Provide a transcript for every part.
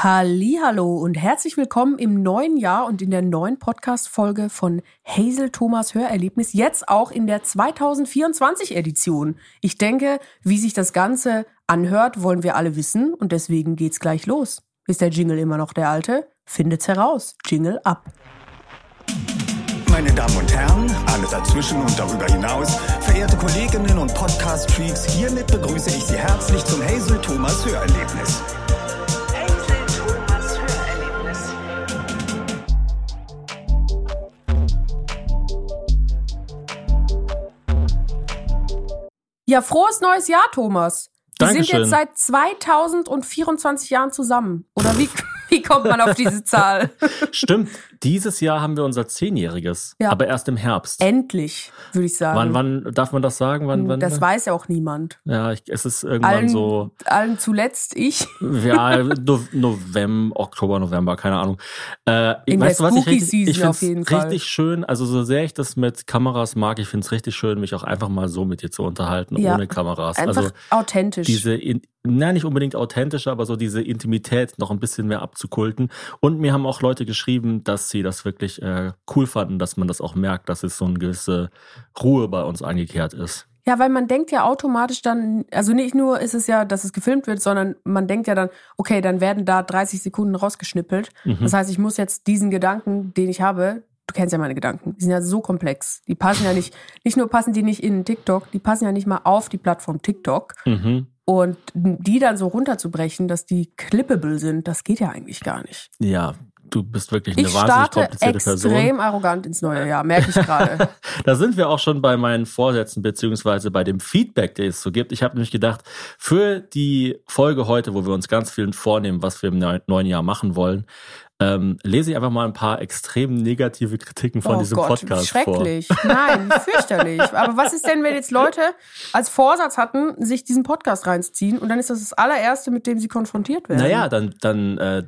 Hallo und herzlich willkommen im neuen Jahr und in der neuen Podcast Folge von Hazel Thomas Hörerlebnis, jetzt auch in der 2024 Edition. Ich denke, wie sich das ganze anhört, wollen wir alle wissen und deswegen geht's gleich los. Ist der Jingle immer noch der alte? Findet's heraus. Jingle ab. Meine Damen und Herren, alle dazwischen und darüber hinaus, verehrte Kolleginnen und Podcast-Freaks, hiermit begrüße ich Sie herzlich zum Hazel Thomas Hörerlebnis. Ja, frohes neues Jahr, Thomas. Wir sind jetzt seit 2024 Jahren zusammen. Oder wie, wie kommt man auf diese Zahl? Stimmt, dieses Jahr haben wir unser Zehnjähriges, Ja. aber erst im Herbst. Endlich, würde ich sagen. Wann, wann darf man das sagen? Wann, wann, das weiß ja auch niemand. ja, ich, es ist irgendwann Allen, so, allen zuletzt ich. ja, no, November, Oktober, November, keine Ahnung. Äh, In weißt der du was, ich richtig, ich jeden Fall. richtig schön, also so sehr ich das mit Kameras mag, ich finde es richtig schön, mich auch einfach mal so mit dir zu unterhalten, Ja. ohne Kameras. Einfach also authentisch. diese, in, na, nicht unbedingt authentische, aber so diese Intimität noch ein bisschen mehr abzukulten. Und mir haben auch Leute geschrieben, dass sie das wirklich äh, cool fanden, dass man das auch merkt, dass es so eine gewisse Ruhe bei uns eingekehrt ist. Ja, weil man denkt ja automatisch dann, also nicht nur ist es ja, dass es gefilmt wird, sondern man denkt ja dann, okay, dann werden da 30 Sekunden rausgeschnippelt. Mhm. Das heißt, ich muss jetzt diesen Gedanken, den ich habe, du kennst ja meine Gedanken, die sind ja so komplex. Die passen ja nicht, nicht nur passen die nicht in TikTok, die passen ja nicht mal auf die Plattform TikTok. Mhm. Und die dann so runterzubrechen, dass die clippable sind, das geht ja eigentlich gar nicht. Ja, du bist wirklich eine Ich wahnsinnig komplizierte Person. extrem arrogant ins neue Jahr, merke ich gerade. Da sind wir auch schon bei meinen Vorsätzen beziehungsweise bei dem Feedback, der es so gibt. Ich habe nämlich gedacht, für die Folge heute, wo wir uns ganz viel vornehmen, was wir im neu- neuen Jahr machen wollen, ähm, lese ich einfach mal ein paar extrem negative Kritiken von oh diesem Gott, Podcast vor. schrecklich. Nein, fürchterlich. Aber was ist denn, wenn jetzt Leute als Vorsatz hatten, sich diesen Podcast reinzuziehen und dann ist das das allererste, mit dem sie konfrontiert werden? Naja, dann, dann äh,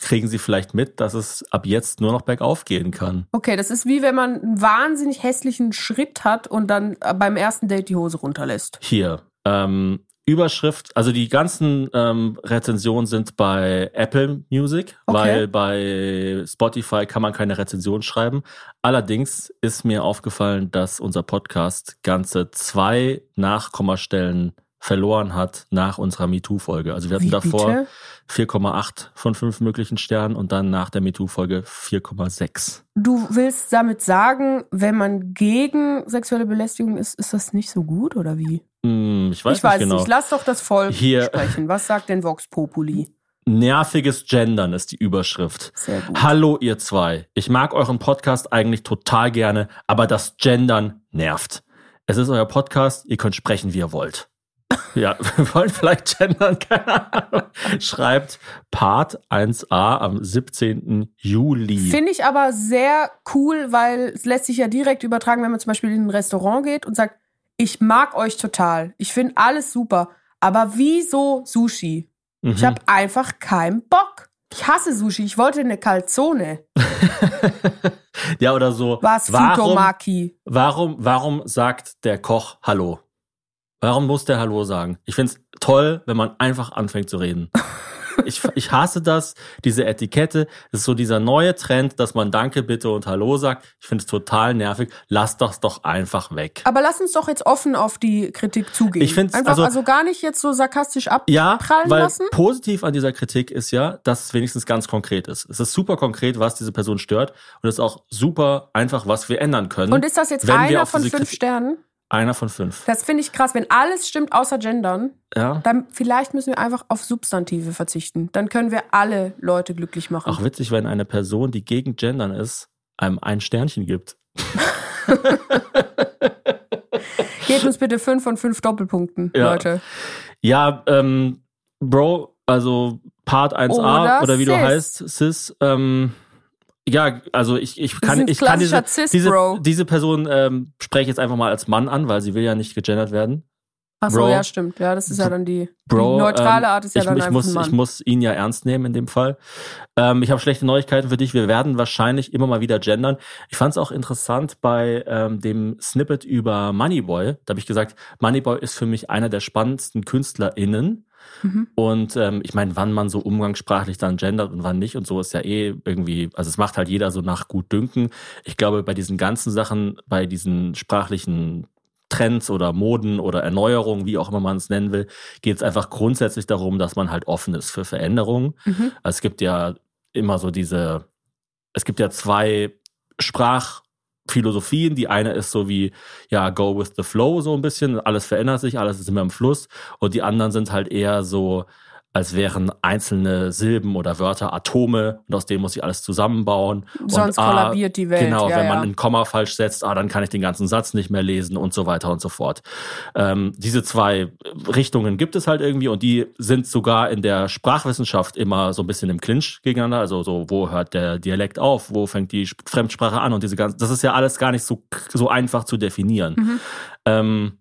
kriegen sie vielleicht mit, dass es ab jetzt nur noch bergauf gehen kann. Okay, das ist wie wenn man einen wahnsinnig hässlichen Schritt hat und dann äh, beim ersten Date die Hose runterlässt. Hier, ähm, Überschrift, also die ganzen ähm, Rezensionen sind bei Apple Music, Okay. weil bei Spotify kann man keine Rezension schreiben. Allerdings ist mir aufgefallen, dass unser Podcast ganze zwei Nachkommastellen verloren hat nach unserer MeToo-Folge. Also wir hatten Wie davor bitte? 4,8 von 5 möglichen Sternen und dann nach der MeToo-Folge 4,6. Du willst damit sagen, wenn man gegen sexuelle Belästigung ist, ist das nicht so gut oder wie? Hm, ich weiß ich weiß nicht genau. nicht. Lass doch das Volk Hier- sprechen. Was sagt denn Vox Populi? Nerviges Gendern ist die Überschrift. Sehr gut. Hallo ihr zwei. Ich mag euren Podcast eigentlich total gerne, aber das Gendern nervt. Es ist euer Podcast, ihr könnt sprechen, wie ihr wollt. Ja, wir wollen vielleicht gendern, keine Ahnung. Schreibt Part 1a am 17. Juli. Finde ich aber sehr cool, weil es lässt sich ja direkt übertragen, wenn man zum Beispiel in ein Restaurant geht und sagt, ich mag euch total, ich finde alles super, aber wieso Sushi? Mhm. Ich habe einfach keinen Bock. Ich hasse Sushi, ich wollte eine Calzone. ja, oder so. Was warum, Futomaki? warum, warum sagt der Koch Hallo? Warum muss der Hallo sagen? Ich find's toll, wenn man einfach anfängt zu reden. Ich, ich hasse das, diese Etikette. Das ist so dieser neue Trend, dass man Danke, bitte und Hallo sagt. Ich finde es total nervig. Lass das doch einfach weg. Aber lass uns doch jetzt offen auf die Kritik zugehen. Ich find's- Einfach also- also, gar nicht jetzt so sarkastisch Ja, abprallen weil lassen. positiv an dieser Kritik ist ja, dass es wenigstens ganz konkret ist. Es ist super konkret, was diese Person stört und es ist auch super einfach, was wir ändern können. Und ist das jetzt wenn wir einer auf von diese fünf Kritik- Sternen? Einer von fünf. Das finde ich krass. Wenn alles stimmt außer Gendern, Ja. dann vielleicht müssen wir einfach auf Substantive verzichten. Dann können wir alle Leute glücklich machen. Auch witzig, wenn eine Person, die gegen Gendern ist, einem ein Sternchen gibt. Gebt uns bitte fünf von fünf Doppelpunkten, Ja. Leute. Ja, ähm, Bro, also Part 1a Oder oder, wie du Sis. heißt, Sis, ähm, ja, also ich, ich kann, ich kann diese, diese, diese Person ähm, spreche ich jetzt einfach mal als Mann an, weil sie will ja nicht gegendert werden. Ach so, Bro. ja, stimmt. Ja, das ist ja dann die, Bro, die neutrale ähm, Art ist ja ich, dann ich einfach muss, ein Mann. ich muss ihn ja ernst nehmen in dem Fall. Ähm, ich habe schlechte Neuigkeiten für dich. Wir werden wahrscheinlich immer mal wieder gendern. Ich fand es auch interessant bei ähm, dem Snippet über Moneyboy. Da habe ich gesagt, Moneyboy ist für mich einer der spannendsten KünstlerInnen. Mhm. Und ähm, ich meine, wann man so umgangssprachlich dann gendert und wann nicht und so ist ja eh irgendwie, also es macht halt jeder so nach gut dünken. Ich glaube, bei diesen ganzen Sachen, bei diesen sprachlichen Trends oder Moden oder Erneuerungen, wie auch immer man es nennen will, geht es einfach grundsätzlich darum, dass man halt offen ist für Veränderungen. Mhm. Also es gibt ja immer so diese, es gibt ja zwei Sprachphilosophien. Die eine ist so wie, ja, go with the flow, so ein bisschen. Alles verändert sich, alles ist immer im Fluss. Und die anderen sind halt eher so, als wären einzelne Silben oder Wörter Atome und aus denen muss ich alles zusammenbauen. Sonst und, kollabiert die Welt. Genau, ja, wenn man ja. ein Komma falsch setzt, ah, dann kann ich den ganzen Satz nicht mehr lesen und so weiter und so fort. Ähm, diese zwei Richtungen gibt es halt irgendwie und die sind sogar in der Sprachwissenschaft immer so ein bisschen im Clinch gegeneinander. Also so, wo hört der Dialekt auf, wo fängt die Sp- Fremdsprache an und diese ganzen, das ist ja alles gar nicht so, so einfach zu definieren. Mhm. Ähm,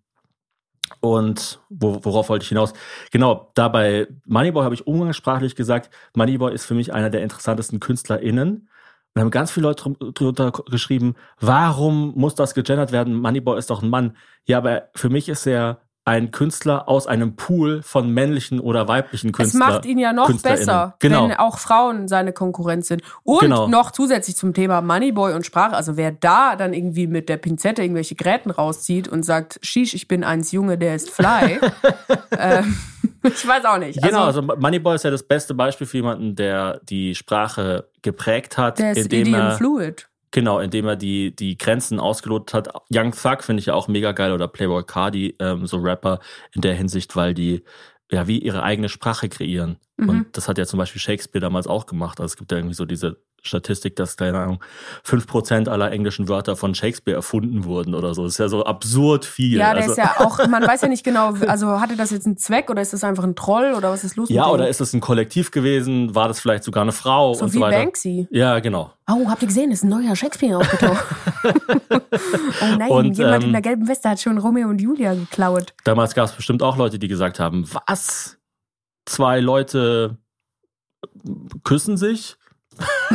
und wo, worauf wollte ich hinaus? Genau, da bei Moneyboy habe ich umgangssprachlich gesagt, Moneyboy ist für mich einer der interessantesten KünstlerInnen. Und haben ganz viele Leute drunter geschrieben, warum muss das gegendert werden? Moneyboy ist doch ein Mann. Ja, aber für mich ist er ein Künstler aus einem Pool von männlichen oder weiblichen Es Künstlern. macht ihn ja noch besser, Genau. wenn auch Frauen seine Konkurrenz sind. Und Genau. noch zusätzlich zum Thema Moneyboy und Sprache, also wer da dann irgendwie mit der Pinzette irgendwelche Gräten rauszieht und sagt, Shish, ich bin eins Junge, der ist fly. ähm, ich weiß auch nicht. Genau, also, also Moneyboy ist ja das beste Beispiel für jemanden, der die Sprache geprägt hat, der ist indem Idiom er Fluid. Genau, indem er die, die Grenzen ausgelotet hat. Young Thug finde ich ja auch mega geil oder Playboy Cardi, ähm, so Rapper in der Hinsicht, weil die ja wie ihre eigene Sprache kreieren. Mhm. Und das hat ja zum Beispiel Shakespeare damals auch gemacht. Also es gibt ja irgendwie so diese Statistik, dass, keine Ahnung, fünf Prozent aller englischen Wörter von Shakespeare erfunden wurden oder so. Das ist ja so absurd viel. Ja, der also, ist ja auch, man weiß ja nicht genau, also hatte das jetzt einen Zweck oder ist das einfach ein Troll oder was ist los ja, oder ist es ein Kollektiv gewesen? War das vielleicht sogar eine Frau so und wie so weiter? Banksy. Ja, genau. Oh, habt ihr gesehen, ist ein neuer Shakespeare aufgetaucht. oh nein, Und, jemand ähm, in der gelben Weste hat schon Romeo und Julia geklaut. Damals gab es bestimmt auch Leute, die gesagt haben, was? Zwei Leute küssen sich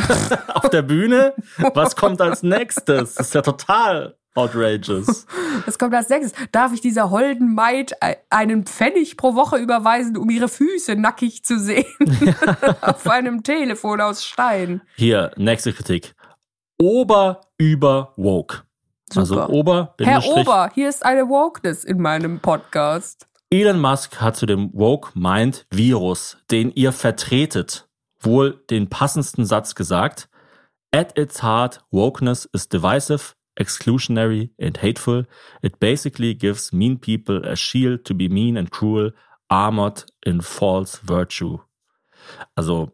auf der Bühne? Was kommt als nächstes? Das ist ja total outrageous. Das kommt als nächstes. Darf ich dieser holden Maid einen Pfennig pro Woche überweisen, um ihre Füße nackig zu sehen? Auf einem Telefon aus Stein. Hier, nächste Kritik. Ober über woke. Also Super. Ober, Herr Ober, hier ist eine Wokeness in meinem Podcast. Elon Musk hat zu dem Woke Mind Virus, den ihr vertretet, wohl den passendsten Satz gesagt. At its heart, wokeness is divisive, exclusionary and hateful. It basically gives mean people a shield to be mean and cruel, armored in false virtue. Also,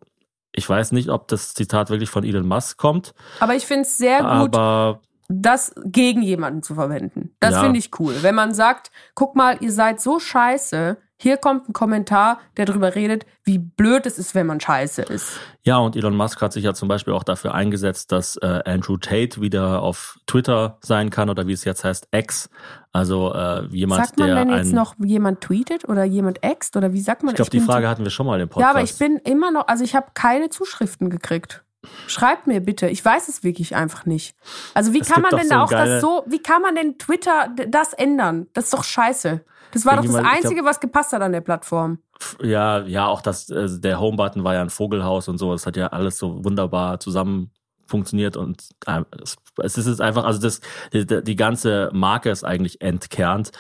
ich weiß nicht, ob das Zitat wirklich von Elon Musk kommt, Aber ich finde es sehr gut, aber das gegen jemanden zu verwenden. Das Ja. finde ich cool. Wenn man sagt, guck mal, ihr seid so scheiße, hier kommt ein Kommentar, der darüber redet, wie blöd es ist, wenn man scheiße ist. Ja, und Elon Musk hat sich ja zum Beispiel auch dafür eingesetzt, dass äh, Andrew Tate wieder auf Twitter sein kann oder wie es jetzt heißt, X. Also äh, jemand, sagt man, der wenn ein. jetzt noch jemand tweetet oder jemand ext oder wie sagt man? ich glaube, die Frage hatten wir schon mal im Podcast. Ja, aber ich bin immer noch, also ich habe keine Zuschriften gekriegt. Schreibt mir bitte. Ich weiß es wirklich einfach nicht. Also wie Es kann man denn so auch das so, wie kann man denn Twitter das ändern? Das ist doch scheiße. Das war doch das Einzige, was gepasst hat an der Plattform. ja, ja, auch das, äh, der Home-Button war ja ein Vogelhaus und so. Das hat ja alles so wunderbar zusammen funktioniert und äh, es, ist jetzt einfach, also das, die, die ganze Marke ist eigentlich entkernt.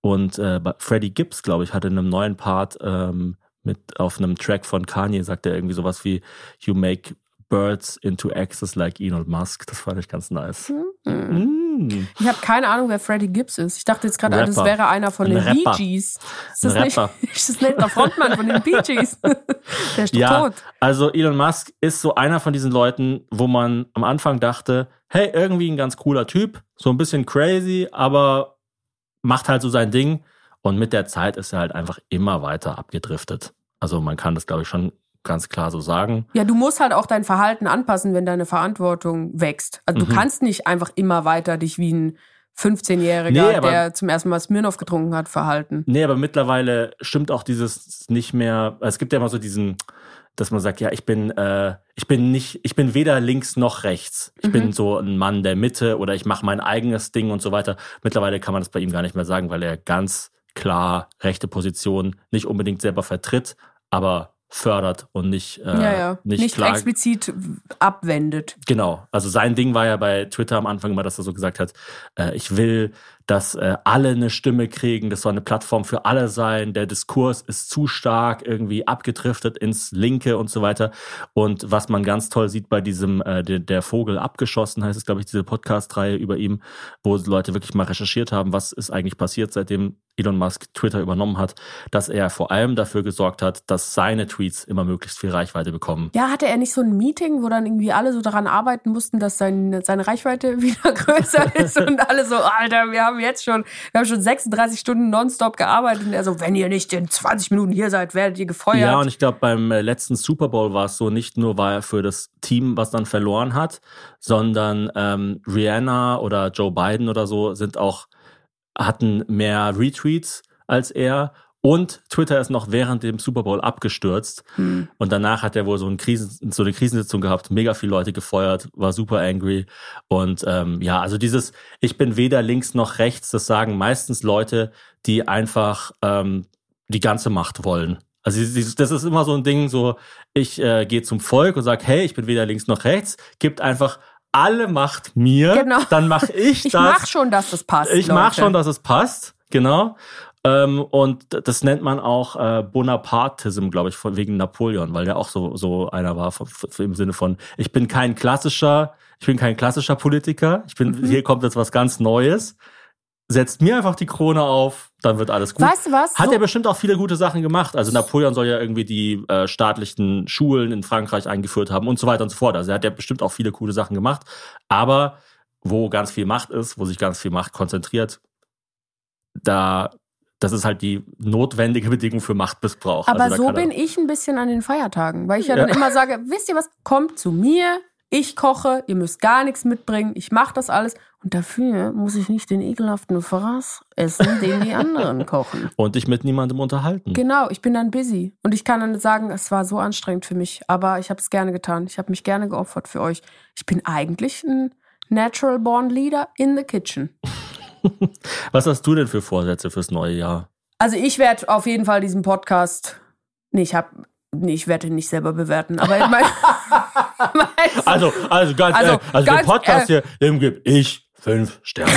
Und äh, bei Freddie Gibbs, glaube ich, hatte in einem neuen Part ähm, mit auf einem Track von Kanye sagt er irgendwie sowas wie You make birds into axes like Elon Musk. Das fand ich ganz nice. Mm. Ich habe keine Ahnung, wer Freddie Gibbs ist. Ich dachte jetzt gerade, das Rapper. wäre einer von Ein den Bee Rapper. Gees. Ist Ein das, nicht, ist das nicht der Frontmann von den Bee Gees? der ist doch Ja, tot. also Elon Musk ist so einer von diesen Leuten, wo man am Anfang dachte, hey, irgendwie ein ganz cooler Typ, so ein bisschen crazy, aber macht halt so sein Ding. Und mit der Zeit ist er halt einfach immer weiter abgedriftet. Also man kann das, glaube ich, schon ganz klar so sagen. Ja, du musst halt auch dein Verhalten anpassen, wenn deine Verantwortung wächst. Also Mhm. du kannst nicht einfach immer weiter dich wie ein 15-Jähriger, Nee, aber- der zum ersten Mal Smirnoff getrunken hat, verhalten. Nee, aber mittlerweile stimmt auch dieses nicht mehr. Es gibt ja immer so diesen, dass man sagt, ja, ich bin, äh, ich bin nicht, ich bin weder links noch rechts. Ich Mhm. bin so ein Mann der Mitte oder ich mache mein eigenes Ding und so weiter. Mittlerweile kann man das bei ihm gar nicht mehr sagen, weil er ganz klar rechte Position nicht unbedingt selber vertritt, aber fördert und nicht, äh, ja, ja. nicht, nicht explizit abwendet. Genau. Also sein Ding war ja bei Twitter am Anfang immer, dass er so gesagt hat, äh, ich will, dass äh, alle eine Stimme kriegen, das soll eine Plattform für alle sein, der Diskurs ist zu stark irgendwie abgedriftet ins Linke und so weiter. Und was man ganz toll sieht bei diesem, äh, der, der Vogel abgeschossen, heißt es, glaube ich, diese Podcast-Reihe über ihm, wo Leute wirklich mal recherchiert haben, was ist eigentlich passiert, seitdem Elon Musk Twitter übernommen hat, dass er vor allem dafür gesorgt hat, dass seine Tweets immer möglichst viel Reichweite bekommen. Ja, hatte er nicht so ein Meeting, wo dann irgendwie alle so daran arbeiten mussten, dass sein, seine Reichweite wieder größer ist und alle so, Alter, wir haben jetzt schon, wir haben schon 36 Stunden nonstop gearbeitet und er so, wenn ihr nicht in 20 Minuten hier seid, werdet ihr gefeuert. Ja, und ich glaube, beim äh, letzten Super Bowl war es so, nicht nur war er für das Team, was dann verloren hat, sondern ähm, Rihanna oder Joe Biden oder so sind auch, hatten mehr Retweets als er und Twitter ist noch während dem Super Bowl abgestürzt. Hm. Und danach hat er wohl so, ein Krisen, so eine Krisensitzung gehabt, mega viele Leute gefeuert, war super angry. Und ähm, ja, also dieses, ich bin weder links noch rechts, das sagen meistens Leute, die einfach ähm, die ganze Macht wollen. Also das ist immer so ein Ding, so ich äh, gehe zum Volk und sage, hey, ich bin weder links noch rechts, gibt einfach alle Macht mir, Genau. dann mache ich, ich das. mach schon, dass das passt. Ich mach Leute. schon, dass es passt, genau. Ähm, und das nennt man auch äh, Bonapartism, glaube ich, von, wegen Napoleon, weil der auch so so einer war von, von, im Sinne von ich bin kein klassischer, ich bin kein klassischer Politiker, ich bin Mhm. hier kommt jetzt was ganz Neues. Setzt mir einfach die Krone auf, dann wird alles gut. Weißt du was? Hat So- er bestimmt auch viele gute Sachen gemacht. Also Napoleon soll ja irgendwie die äh, staatlichen Schulen in Frankreich eingeführt haben und so weiter und so fort. Also er hat ja bestimmt auch viele coole Sachen gemacht. Aber wo ganz viel Macht ist, wo sich ganz viel Macht konzentriert, da das ist halt die notwendige Bedingung für Machtmissbrauch. Aber also so bin ich ein bisschen an den Feiertagen, weil ich ja, Ja. dann immer sage, wisst ihr was, kommt zu mir, ich koche, ihr müsst gar nichts mitbringen, ich mache das alles und dafür muss ich nicht den ekelhaften Fraß essen, den die anderen kochen. und dich mit niemandem unterhalten. Genau, ich bin dann busy und ich kann dann sagen, es war so anstrengend für mich, aber ich habe es gerne getan. Ich habe mich gerne geopfert für euch. Ich bin eigentlich ein natural born leader in the kitchen. Was hast du denn für Vorsätze fürs neue Jahr? Also ich werde auf jeden Fall diesen Podcast, nee, ich habe, nee, ich werde ihn nicht selber bewerten, aber ich mein, Also, also ganz Also, ehrlich, also ganz, den Podcast hier, dem gebe ich fünf Sterne.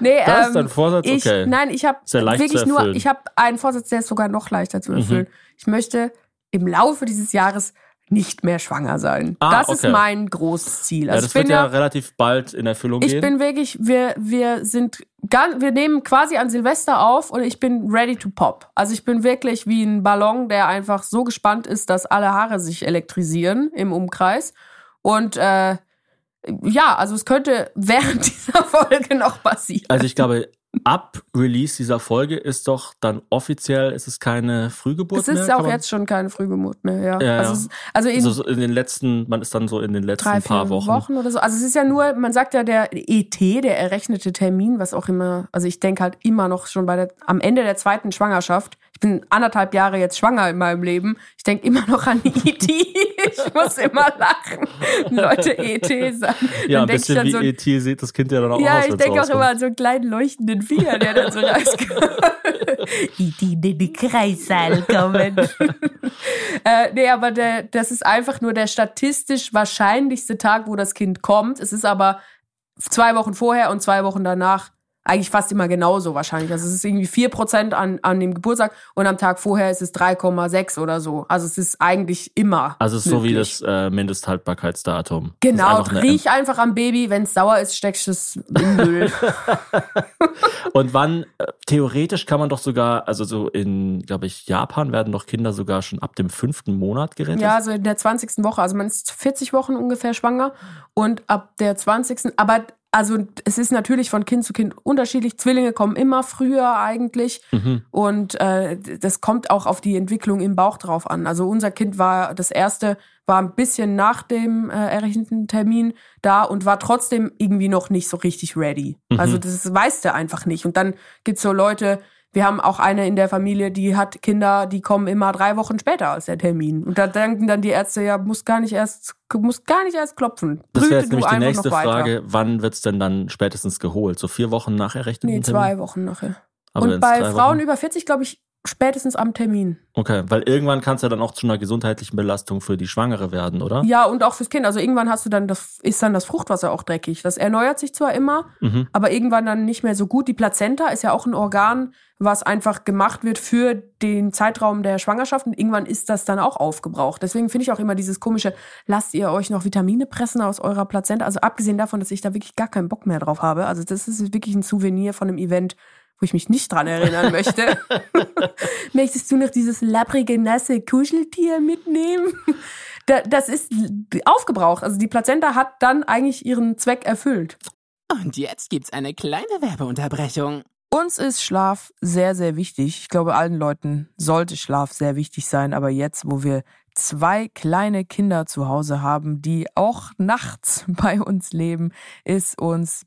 nee, Das ist ähm, dein Vorsatz? ich, Okay. nein, ich habe wirklich nur. Mhm. ich habe einen Vorsatz, der ist sogar noch leichter zu erfüllen. Ich möchte im Laufe dieses Jahres nicht mehr schwanger sein. Ah, das ist okay. mein großes Ziel. ja, Also das ich bin wird ja ja, relativ bald in Erfüllung ich gehen. bin wirklich, wir, wir sind ganz, wir nehmen quasi an Silvester auf und ich bin ready to pop. Also ich bin wirklich wie ein Ballon, der einfach so gespannt ist, dass alle Haare sich elektrisieren im Umkreis. Und äh, ja, also es könnte während dieser Folge noch passieren. also ich glaube, ab Release dieser Folge ist doch dann offiziell, ist es keine Frühgeburt Es mehr? ist kann auch jetzt schon keine Frühgeburt mehr, ja. Ja, also, ja. es ist, also in Also so in den letzten, man ist dann so in den letzten drei, paar Wochen. Wochen. oder so. Also es ist ja nur, man sagt ja der ET, der errechnete Termin, was auch immer, also ich denke halt immer noch schon bei der, am Ende der zweiten Schwangerschaft. Ich bin anderthalb Jahre jetzt schwanger in meinem Leben. Ich denke immer noch an ET. ich muss immer lachen. Leute ET sagen. Ja, Dann ein ich bisschen dann wie so, ET sieht das Kind ja dann auch ja, aus. ich wenn's denke auch immer an so einen kleinen leuchtenden Finger, der dann so rauskommt. E.T. in den Kreissaal kommen. äh, nee, aber der, das ist einfach nur der statistisch wahrscheinlichste Tag, wo das Kind kommt. Es ist aber zwei Wochen vorher und zwei Wochen danach eigentlich fast immer genauso wahrscheinlich. Also es ist irgendwie 4% an, an dem Geburtstag und am Tag vorher ist es 3,6 oder so. Also es ist eigentlich immer. Also es ist so wie das äh, Mindesthaltbarkeitsdatum. Genau, riech einfach am Baby, wenn es sauer ist, steckst du es in den Müll. Und wann, äh, theoretisch kann man doch sogar, also so in, glaube ich, Japan werden doch Kinder sogar schon ab dem fünften Monat gerettet. Ja, also in der 20. Woche. Also man ist 40 Wochen ungefähr schwanger und ab der 20. Aber also es ist natürlich von Kind zu Kind unterschiedlich. Zwillinge kommen immer früher eigentlich Mhm. und äh, das kommt auch auf die Entwicklung im Bauch drauf an. Also unser Kind war das erste war ein bisschen nach dem äh, errechneten Termin da und war trotzdem irgendwie noch nicht so richtig ready. Mhm. Also das weißt du einfach nicht. Und dann gibt's so Leute, wir haben auch eine in der Familie, die hat Kinder, die kommen immer drei Wochen später als der Termin. Und da denken dann die Ärzte, ja, muss gar nicht erst, muss gar nicht erst klopfen. Das Brüte wäre jetzt nämlich die nächste. Frage, wann wird's denn dann spätestens geholt? So vier Wochen nach errechneten Nee, Termin? zwei Wochen nachher. Aber Und bei Frauen Wochen- über 40, glaube ich, spätestens am Termin. Okay, weil irgendwann kann es ja dann auch zu einer gesundheitlichen Belastung für die Schwangere werden, oder? Ja, und auch fürs Kind. Also irgendwann hast du dann das, ist dann das Fruchtwasser auch dreckig. Das erneuert sich zwar immer, Mhm. aber irgendwann dann nicht mehr so gut. Die Plazenta ist ja auch ein Organ, was einfach gemacht wird für den Zeitraum der Schwangerschaft. Und irgendwann ist das dann auch aufgebraucht. Deswegen finde ich auch immer dieses komische, lasst ihr euch noch Vitamine pressen aus eurer Plazenta? Also abgesehen davon, dass ich da wirklich gar keinen Bock mehr drauf habe. Also das ist wirklich ein Souvenir von einem Event, wo ich mich nicht dran erinnern möchte. Möchtest du noch dieses lapprige, nasse Kuscheltier mitnehmen? Da, das ist aufgebraucht. Also die Plazenta hat dann eigentlich ihren Zweck erfüllt. Und jetzt gibt's eine kleine Werbeunterbrechung. Uns ist Schlaf sehr, sehr wichtig. Ich glaube, allen Leuten sollte Schlaf sehr wichtig sein. Aber jetzt, wo wir zwei kleine Kinder zu Hause haben, die auch nachts bei uns leben, ist uns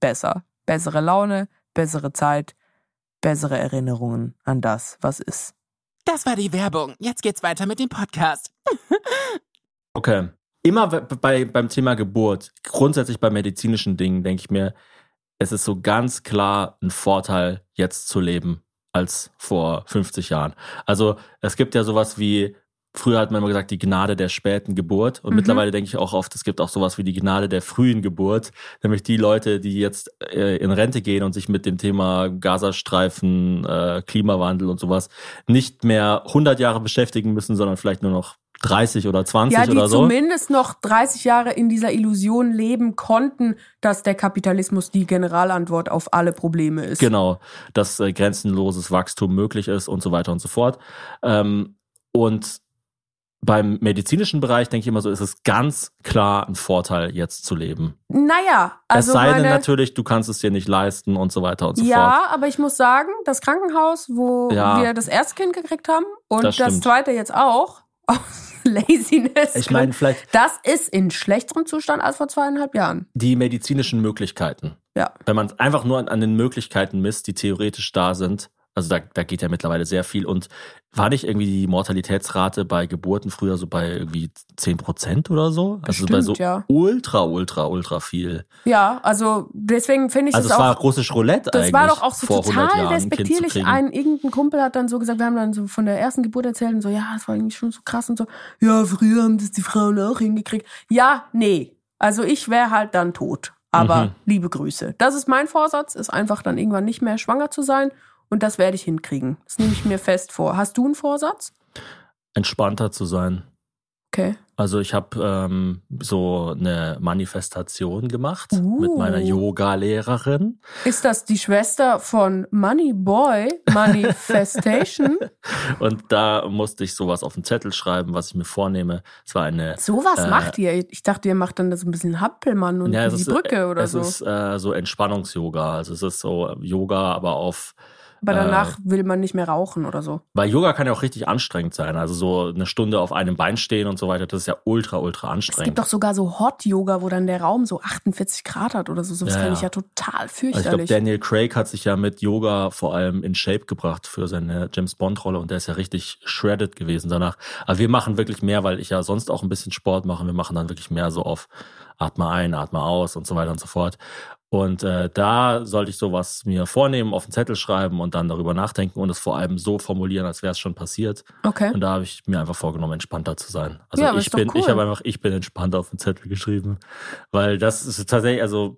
besser. Bessere Laune, bessere Zeit, bessere Erinnerungen an das, was ist. Das war die Werbung. Jetzt geht's weiter mit dem Podcast. Okay. Immer bei, beim Thema Geburt, grundsätzlich bei medizinischen Dingen, denke ich mir, es ist so ganz klar ein Vorteil, jetzt zu leben, als vor 50 Jahren. Also es gibt ja sowas wie, früher hat man immer gesagt, die Gnade der späten Geburt. Und Mhm. mittlerweile denke ich auch oft, es gibt auch sowas wie die Gnade der frühen Geburt. Nämlich die Leute, die jetzt äh, in Rente gehen und sich mit dem Thema Gazastreifen, äh, Klimawandel und sowas nicht mehr 100 Jahre beschäftigen müssen, sondern vielleicht nur noch 30 oder 20 Ja, die oder so. zumindest noch 30 Jahre in dieser Illusion leben konnten, dass der Kapitalismus die Generalantwort auf alle Probleme ist. Genau, dass äh, grenzenloses Wachstum möglich ist und so weiter und so fort. Ähm, und beim medizinischen Bereich denke ich immer so, ist es ganz klar ein Vorteil, jetzt zu leben. Naja, also es sei denn natürlich, du kannst es dir nicht leisten und so weiter und so ja, fort. aber ich muss sagen, das Krankenhaus, wo Ja. wir das erste Kind gekriegt haben und Das das, zweite jetzt auch, aus Laziness. Ich meine, vielleicht das ist in schlechterem Zustand als vor zweieinhalb Jahren. die medizinischen Möglichkeiten. Ja. Wenn man einfach nur an, an den Möglichkeiten misst, die theoretisch da sind, also da, da geht ja mittlerweile sehr viel. Und war nicht irgendwie die Mortalitätsrate bei Geburten früher so bei irgendwie 10 Prozent oder so? Also bei so Bestimmt, ja. ultra, ultra, ultra viel. Ja, also deswegen finde ich Also es es auch war russisch Roulette Das eigentlich. war doch auch so vor 100 total Jahren, respektierlich. Ein irgendein Kumpel hat dann so gesagt, wir haben dann so von der ersten Geburt erzählt und so, ja, das war eigentlich schon so krass und so. Ja, früher haben das die Frauen auch hingekriegt. Ja, nee. Also ich wäre halt dann tot. Aber Mhm. liebe Grüße. Das ist mein Vorsatz, ist einfach dann irgendwann nicht mehr schwanger zu sein und das werde ich hinkriegen. Das nehme ich mir fest vor. Hast du einen Vorsatz? Entspannter zu sein. Okay. Also ich habe ähm, so eine Manifestation gemacht Uh. mit meiner Yoga-Lehrerin. Ist das die Schwester von Money Boy Manifestation? Und da musste ich sowas auf den Zettel schreiben, was ich mir vornehme. Es war eine Sowas Äh, macht ihr. Ich dachte, ihr macht dann so ein bisschen Happelmann und Ja, es die ist, Brücke oder es so. ist äh, so Entspannungs-Yoga. Also es ist so Yoga, aber auf Aber äh, danach will man nicht mehr rauchen oder so. Weil Yoga kann ja auch richtig anstrengend sein. Also so eine Stunde auf einem Bein stehen und so weiter, das ist ja ultra, ultra Es anstrengend. gibt doch sogar so Hot-Yoga, wo dann der Raum so 48 Grad hat oder so. Das Ja, finde ja. ich ja total also ich glaube, fürchterlich. Daniel Craig hat sich ja mit Yoga vor allem in Shape gebracht für seine James Bond-Rolle und der ist ja richtig shredded gewesen danach. Aber wir machen wirklich mehr, weil ich ja sonst auch ein bisschen Sport mache. Wir machen dann wirklich mehr so auf Atme ein, Atme aus und so weiter und so fort. Und äh, da sollte ich sowas mir vornehmen, auf den Zettel schreiben und dann darüber nachdenken und es vor allem so formulieren, als wäre es schon passiert. okay. Und da habe ich mir einfach vorgenommen, entspannter zu sein. Also Ja, ich bin, cool. ich habe einfach, ich bin entspannt auf den Zettel geschrieben, weil das ist tatsächlich, also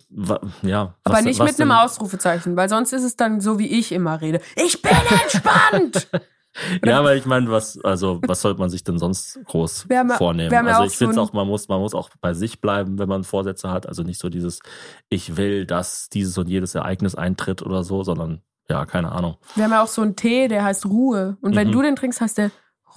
ja. Aber was- nicht was mit einem denn- Ausrufezeichen, weil sonst ist es dann so, wie ich immer rede. Ich bin entspannt! Ja, aber ich meine, was, also was sollte man sich denn sonst groß Wir haben vornehmen? wir haben also ich finde so es auch, man muss, man muss auch bei sich bleiben, wenn man Vorsätze hat. Also nicht so dieses, ich will, dass dieses und jedes Ereignis eintritt oder so, sondern ja, keine Ahnung. Wir haben ja auch so einen Tee, der heißt Ruhe. Und wenn Mhm. du den trinkst, heißt der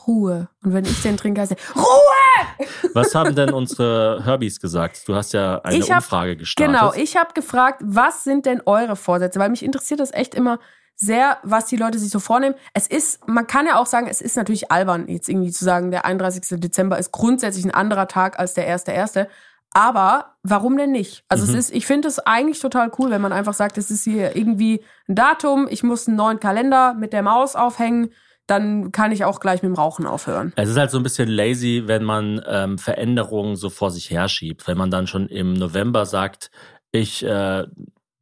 Ruhe. Und wenn ich den trinke, heißt der Ruhe! Was haben denn unsere Herbies gesagt? Du hast ja eine Ich hab- Umfrage gestartet. Genau, ich habe gefragt, was sind denn eure Vorsätze? Weil mich interessiert das echt immer sehr, was die Leute sich so vornehmen. Es ist, man kann ja auch sagen, es ist natürlich albern, jetzt irgendwie zu sagen, der 31. Dezember ist grundsätzlich ein anderer Tag als der 1.1. Aber warum denn nicht? Also Mhm. es ist, ich finde es eigentlich total cool, wenn man einfach sagt, es ist hier irgendwie ein Datum, ich muss einen neuen Kalender mit der Maus aufhängen, dann kann ich auch gleich mit dem Rauchen aufhören. Es ist halt so ein bisschen lazy, wenn man ähm, Veränderungen so vor sich herschiebt. Wenn man dann schon im November sagt, ich äh,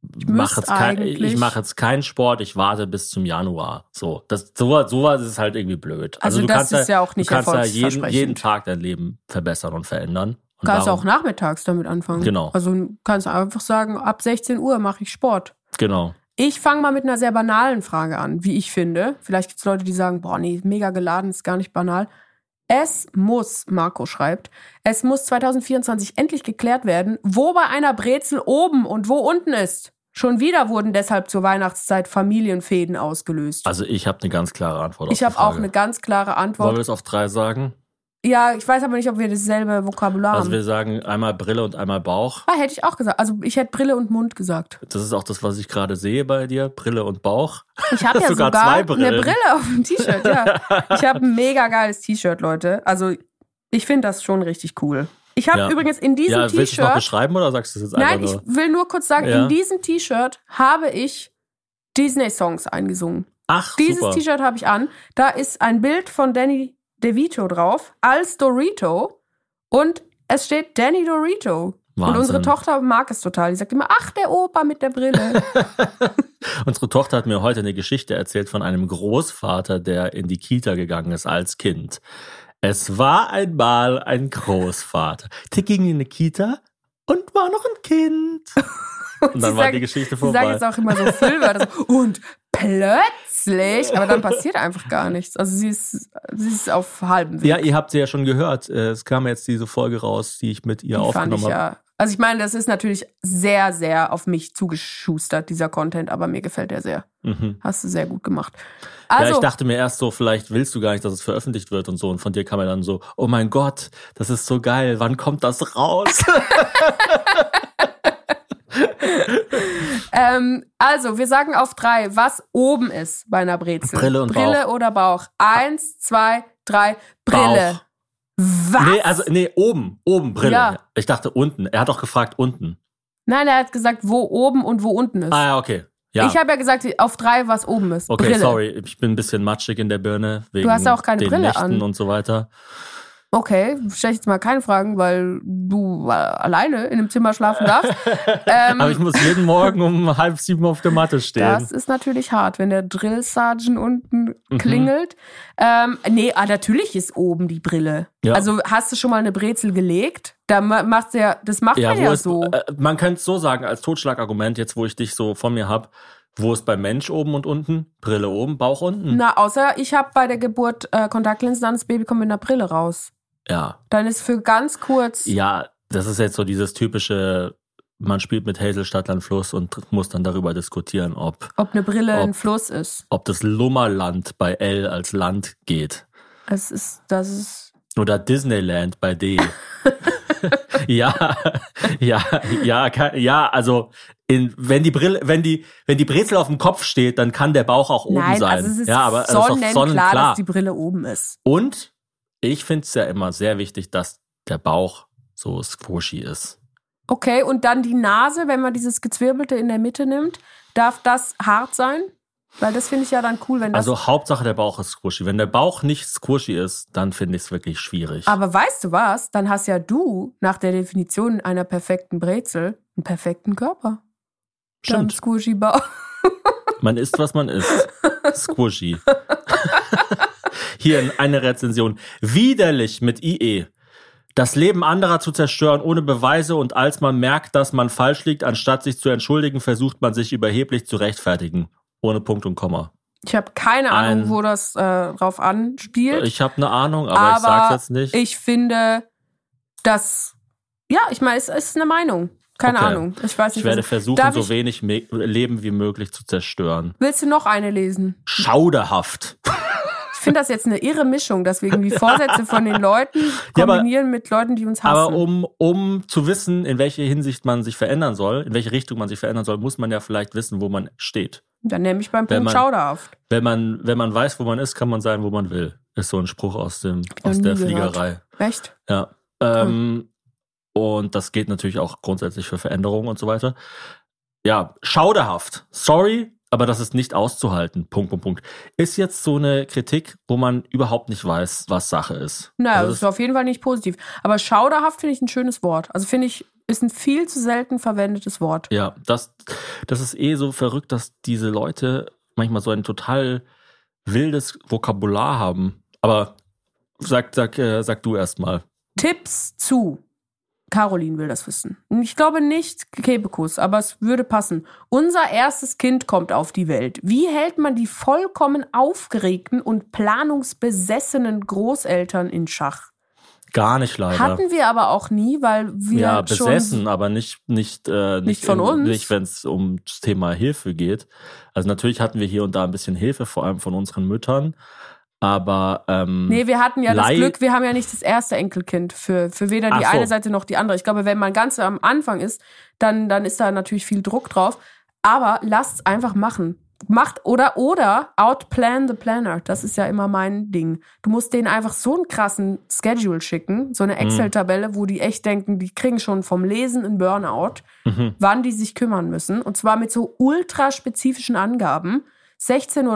mache müsste jetzt, kein, ich mach jetzt keinen Sport, ich warte bis zum Januar. So, das sowas, sowas ist halt irgendwie blöd. Also du das kannst ist ja auch nicht du kannst ja jeden, jeden Tag dein Leben verbessern und verändern. Und Kannst darum- auch nachmittags damit anfangen. Genau. Also du kannst einfach sagen, ab 16 Uhr mache ich Sport. Genau. Ich fange mal mit einer sehr banalen Frage an, wie ich finde. Vielleicht gibt es Leute, die sagen, boah, nee, mega geladen, ist gar nicht banal. Es muss, Marco schreibt, es muss 2024 endlich geklärt werden, wo bei einer Brezel oben und wo unten ist. Schon wieder wurden deshalb zur Weihnachtszeit Familienfäden ausgelöst. Also ich habe eine ganz klare Antwort. auf ich habe auch eine ganz klare Wollen Antwort. wir es auf drei sagen? Ja, ich weiß aber nicht, ob wir dasselbe Vokabular Also haben. wir sagen einmal Brille und einmal Bauch. Ah, hätte ich auch gesagt. Also ich hätte Brille und Mund gesagt. Das ist auch das, was ich gerade sehe bei dir. Brille und Bauch. Ich habe ja Sogar sogar, eine. Brille auf dem T-Shirt, ja. Ich habe ein mega geiles T-Shirt, Leute. Also ich finde das schon richtig cool. Ich habe Ja. übrigens in diesem Ja, willst du es noch T-Shirt. beschreiben oder sagst du es jetzt Nein, einfach ich nur? will nur kurz sagen, Ja. in diesem T-Shirt habe ich Disney-Songs eingesungen. Ach, Dieses. T-Shirt habe ich an. Da ist ein Bild von Danny DeVito drauf, als Dorito. Und es steht Danny Dorito. Und Wahnsinn. unsere Tochter mag es total. Die sagt immer, ach, der Opa mit der Brille. Unsere Tochter hat mir heute eine Geschichte erzählt von einem Großvater, der in die Kita gegangen ist als Kind. Es war einmal ein Großvater. Der ging in die Kita und war noch ein Kind. Und dann Sie war die Geschichte Sie sagen vorbei. jetzt auch immer so Füllwörter. so, Und plötzlich, aber dann passiert einfach gar nichts. Also sie ist, sie ist auf halbem Weg. Ja, ihr habt sie ja schon gehört. Äh, Es kam jetzt diese Folge raus, die ich mit ihr Die fand ich aufgenommen habe. ja. Also ich meine, das ist natürlich sehr, sehr auf mich zugeschustert, dieser Content, aber mir gefällt der sehr. Mhm. Hast du sehr gut gemacht. ja, Also, ich dachte mir erst so, vielleicht willst du gar nicht, dass es veröffentlicht wird und so. Und von dir kam ja dann so, oh mein Gott, das ist so geil, wann kommt das raus? ähm, also, wir sagen auf drei, was oben ist bei einer Brezel. Brille und Brille oder Bauch. Eins, zwei, drei, Brille. Bauch. Was? Nee, also, nee, oben, oben, Brille. Ja. Ich dachte unten. Er hat doch gefragt unten. Nein, er hat gesagt, wo oben und wo unten ist. Ah, ja, okay. Ja. Ich habe ja gesagt, auf drei, was oben ist. okay, Brille. sorry, ich bin ein bisschen matschig in der Birne wegen hast ja auch keine den Brille Nächten an. und so weiter. Okay, stelle ich jetzt mal keine Fragen, weil du äh, alleine in dem Zimmer schlafen darfst. ähm, Aber ich muss jeden Morgen um halb sieben auf der Matte stehen. das ist natürlich hart, wenn der Drill Sergeant unten Mhm. klingelt. Ähm, nee, ah, natürlich ist oben die Brille. Ja. Also hast du schon mal eine Brezel gelegt? Da ma- machst du ja, das macht Ja, man ja ist, so. äh, man könnte es so sagen, als Totschlagargument, jetzt wo ich dich so vor mir hab, wo ist beim Mensch oben und unten? Brille oben, Bauch unten? Na, außer ich habe bei der Geburt äh, Kontaktlinsen, dann das Baby kommt mit einer Brille raus. Ja. Dann ist für ganz kurz. Ja, das ist jetzt so dieses typische, man spielt mit Hazel Stadtland Fluss und muss dann darüber diskutieren, ob, Ob eine Brille Ob- ein Fluss ist. ob das Lummerland bei L als Land geht. Es ist, das ist. Oder Disneyland bei D. ja, ja, ja, kann, ja, also in, wenn die Brille, wenn die, wenn die Brezel auf dem Kopf steht, dann kann der Bauch auch oben Nein, sein. also es ist ja, aber es ist doch sonnenklar. dass die Brille oben ist. Und ich finde es ja immer sehr wichtig, dass der Bauch so squishy ist. Okay, und dann die Nase, wenn man dieses Gezwirbelte in der Mitte nimmt, darf das hart sein? Weil das finde ich ja dann cool, wenn das. Also Hauptsache der Bauch ist squishy. Wenn der Bauch nicht squishy ist, dann finde ich es wirklich schwierig. aber weißt du was? Dann hast ja du nach der Definition einer perfekten Brezel einen perfekten Körper. Stimmt. Squishy Bauch. Man isst, was man isst. Squishy. Hier eine Rezension. Widerlich mit IE. Das Leben anderer zu zerstören ohne Beweise und als man merkt, dass man falsch liegt, anstatt sich zu entschuldigen, versucht man sich überheblich zu rechtfertigen. Ohne Punkt und Komma. Ich habe keine Ahnung, Ein- wo das äh, drauf anspielt. Ich habe eine Ahnung, aber, ich sag's jetzt nicht. Ich finde, dass. Ja, ich meine, es ist eine Meinung. Keine Okay. Ahnung. Ich weiß nicht. Ich werde versuchen, Darf so wenig Leben wie möglich zu zerstören. Willst du noch eine lesen? Schauderhaft. Ich finde das jetzt eine irre Mischung, dass wir irgendwie Vorsätze von den Leuten Ja, aber- kombinieren mit Leuten, die uns hassen. Aber um, um zu wissen, in welche Hinsicht man sich verändern soll, in welche Richtung man sich verändern soll, muss man ja vielleicht wissen, wo man steht. Dann nehme ich beim Punkt man- Schauderhaft. Wenn man, wenn man weiß, wo man ist, kann man sein, wo man will. Ist so ein Spruch aus dem, aus der gehört. Fliegerei. Echt? Ja. Ähm, und das geht natürlich auch grundsätzlich für Veränderungen und so weiter. Ja, schauderhaft. Sorry, aber das ist nicht auszuhalten. Punkt, Punkt, Punkt. Ist jetzt so eine Kritik, wo man überhaupt nicht weiß, was Sache ist. Naja, Also das ist auf jeden Fall nicht positiv. Aber schauderhaft finde ich ein schönes Wort. Also finde ich, ist ein viel zu selten verwendetes Wort. Ja, das, das ist eh so verrückt, dass diese Leute manchmal so ein total wildes Vokabular haben. Aber sag, sag, äh, sag du erst mal. Tipps zu. Caroline will das wissen. Ich glaube nicht Kebekus, aber es würde passen. Unser erstes Kind kommt auf die Welt. Wie hält man die vollkommen aufgeregten und planungsbesessenen Großeltern in Schach? Gar nicht leider. Hatten wir aber auch nie, weil wir ja, besessen, aber nicht, nicht, äh, nicht, Nicht von in- uns. Nicht, wenn es um das Thema Hilfe geht. Also natürlich hatten wir hier und da ein bisschen Hilfe, vor allem von unseren Müttern. Aber ähm, Nee, wir hatten ja das Glück, wir haben ja nicht das erste Enkelkind für, für weder die so. eine Seite noch die andere. Ich glaube, wenn man ganz am Anfang ist, dann, dann ist da natürlich viel Druck drauf. Aber lasst's einfach machen. Macht oder oder outplan the planner. Das ist ja immer mein Ding. Du musst denen einfach so einen krassen Schedule schicken, so eine Mhm. Excel-Tabelle, wo die echt denken, die kriegen schon vom Lesen einen Burnout, mhm. wann die sich kümmern müssen. Und zwar mit so ultraspezifischen Angaben. 16.13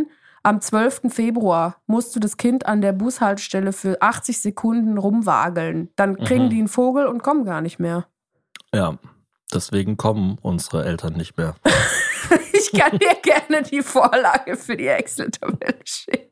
Uhr am 12. Februar musst du das Kind an der Bushaltestelle für 80 Sekunden rumwageln. Dann kriegen Mhm. die einen Vogel und kommen gar nicht mehr. ja, deswegen kommen unsere Eltern nicht mehr. Ich kann dir gerne die Vorlage für die Excel-Tabelle schicken.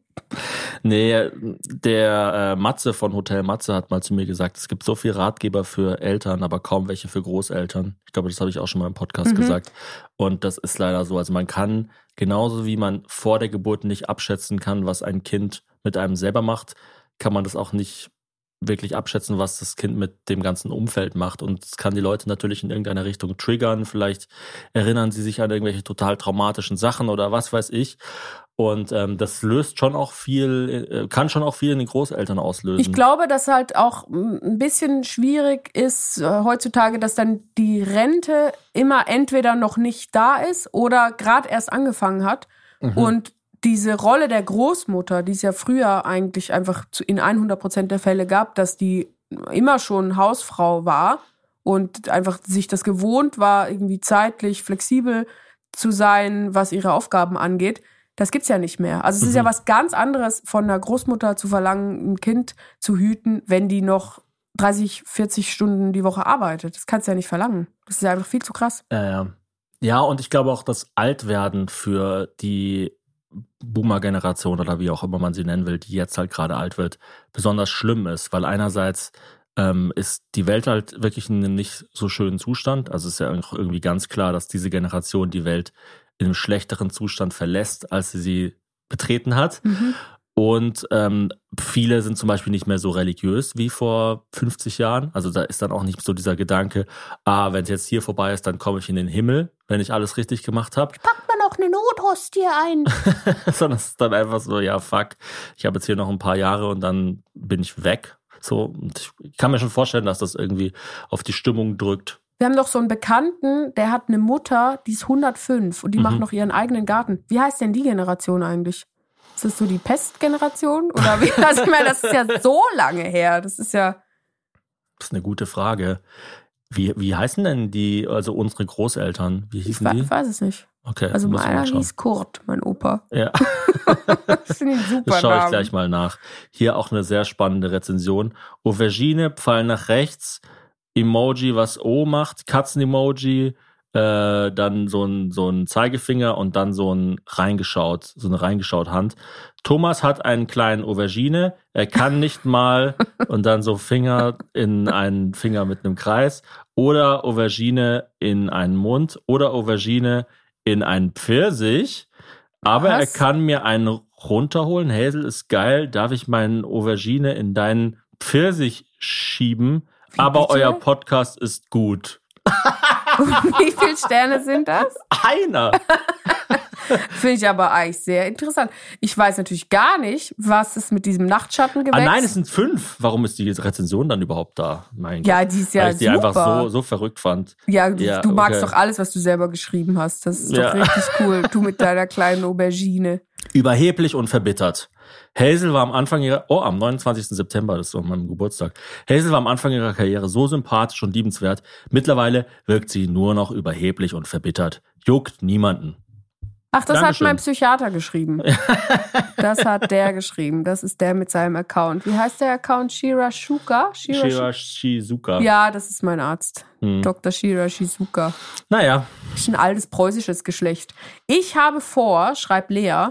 Nee, der äh, Matze von Hotel Matze hat mal zu mir gesagt, es gibt so viel Ratgeber für Eltern, aber kaum welche für Großeltern. Ich glaube, das habe ich auch schon mal im Podcast Mhm. gesagt. Und das ist leider so. Also man kann genauso wie man vor der Geburt nicht abschätzen kann, was ein Kind mit einem selber macht, kann man das auch nicht wirklich abschätzen, was das Kind mit dem ganzen Umfeld macht. Und es kann die Leute natürlich in irgendeiner Richtung triggern. Vielleicht erinnern sie sich an irgendwelche total traumatischen Sachen oder was weiß ich. Und ähm, das löst schon auch viel, äh, kann schon auch viel in den Großeltern auslösen. Ich glaube, dass halt auch ein bisschen schwierig ist äh, heutzutage, dass dann die Rente immer entweder noch nicht da ist oder gerade erst angefangen hat. Mhm. Und diese Rolle der Großmutter, die es ja früher eigentlich einfach in 100 Prozent der Fälle gab, dass die immer schon Hausfrau war und einfach sich das gewohnt war, irgendwie zeitlich flexibel zu sein, was ihre Aufgaben angeht. Das gibt's ja nicht mehr. Also es ist ja Mhm. was ganz anderes von einer Großmutter zu verlangen, ein Kind zu hüten, wenn die noch 30, 40 Stunden die Woche arbeitet. Das kannst du ja nicht verlangen. Das ist ja einfach viel zu krass. Ja, ja. und ich glaube auch, dass Altwerden für die Boomer-Generation oder wie auch immer man sie nennen will, die jetzt halt gerade alt wird, besonders schlimm ist, weil einerseits ähm, ist die Welt halt wirklich in einem nicht so schönen Zustand. Also es ist ja irgendwie ganz klar, dass diese Generation die Welt in einem schlechteren Zustand verlässt, als sie sie betreten hat. Mhm. Und ähm, viele sind zum Beispiel nicht mehr so religiös wie vor 50 Jahren. Also da ist dann auch nicht so dieser Gedanke, ah, wenn es jetzt hier vorbei ist, dann komme ich in den Himmel, wenn ich alles richtig gemacht habe. Packt man auch eine Nothostie ein. Sondern es ist dann einfach so, ja, fuck, ich habe jetzt hier noch ein paar Jahre und dann bin ich weg. So, ich kann mir schon vorstellen, dass das irgendwie auf die Stimmung drückt. Wir haben doch so einen Bekannten, der hat eine Mutter, die ist 105 und die Mhm. macht noch ihren eigenen Garten. Wie heißt denn die Generation eigentlich? Ist das so die Pestgeneration? Oder wie? Also ich meine, das ist ja so lange her. Das ist ja. Das ist eine gute Frage. Wie, wie heißen denn die, also unsere Großeltern? Wie Ich hießen we- die? weiß es nicht. Okay, Also ich meiner hieß Kurt, mein Opa. Ja. Das finde ich super Das schaue ich gleich mal nach. Hier auch eine sehr spannende Rezension. Aubergine, Pfeil nach rechts, Emoji, was O macht, Katzen-Emoji, äh, dann so ein, so ein Zeigefinger und dann so ein reingeschaut, so eine reingeschaut Hand. Thomas hat einen kleinen Aubergine, er kann nicht mal und dann so Finger in einen Finger mit einem Kreis oder Aubergine in einen Mund oder Aubergine in einen Pfirsich. Aber er Was? kann mir einen runterholen. Hazel ist geil. Darf ich meinen Aubergine in deinen Pfirsich schieben? Aber bitte? euer Podcast ist gut. Wie viele Sterne sind das? Einer. Finde ich aber eigentlich sehr interessant. Ich weiß natürlich gar nicht, was es mit diesem Nachtschattengewächs. Ah, nein, es sind fünf. Warum ist die Rezension dann überhaupt da? Mein ja, Gott. die ist ja Weil ich die super. einfach so, so verrückt fand. ja, du, Ja, du magst okay. doch alles, was du selber geschrieben hast. Das ist Ja. doch richtig cool. Du mit deiner kleinen Aubergine. Überheblich und verbittert. Hazel war am Anfang ihrer, oh, am 29. September, das ist so meinem Geburtstag. Hazel war am Anfang ihrer Karriere so sympathisch und liebenswert. Mittlerweile wirkt sie nur noch überheblich und verbittert. Juckt niemanden. Ach, das Dankeschön. hat mein Psychiater geschrieben. das hat der geschrieben. Das ist der mit seinem Account. Wie heißt der Account? Shira Shuka? Shira Shira Shizuka. Ja, das ist mein Arzt. Hm. Dr. Shira Shizuka. Naja, ist ein altes preußisches Geschlecht. Ich habe vor, schreibt Lea,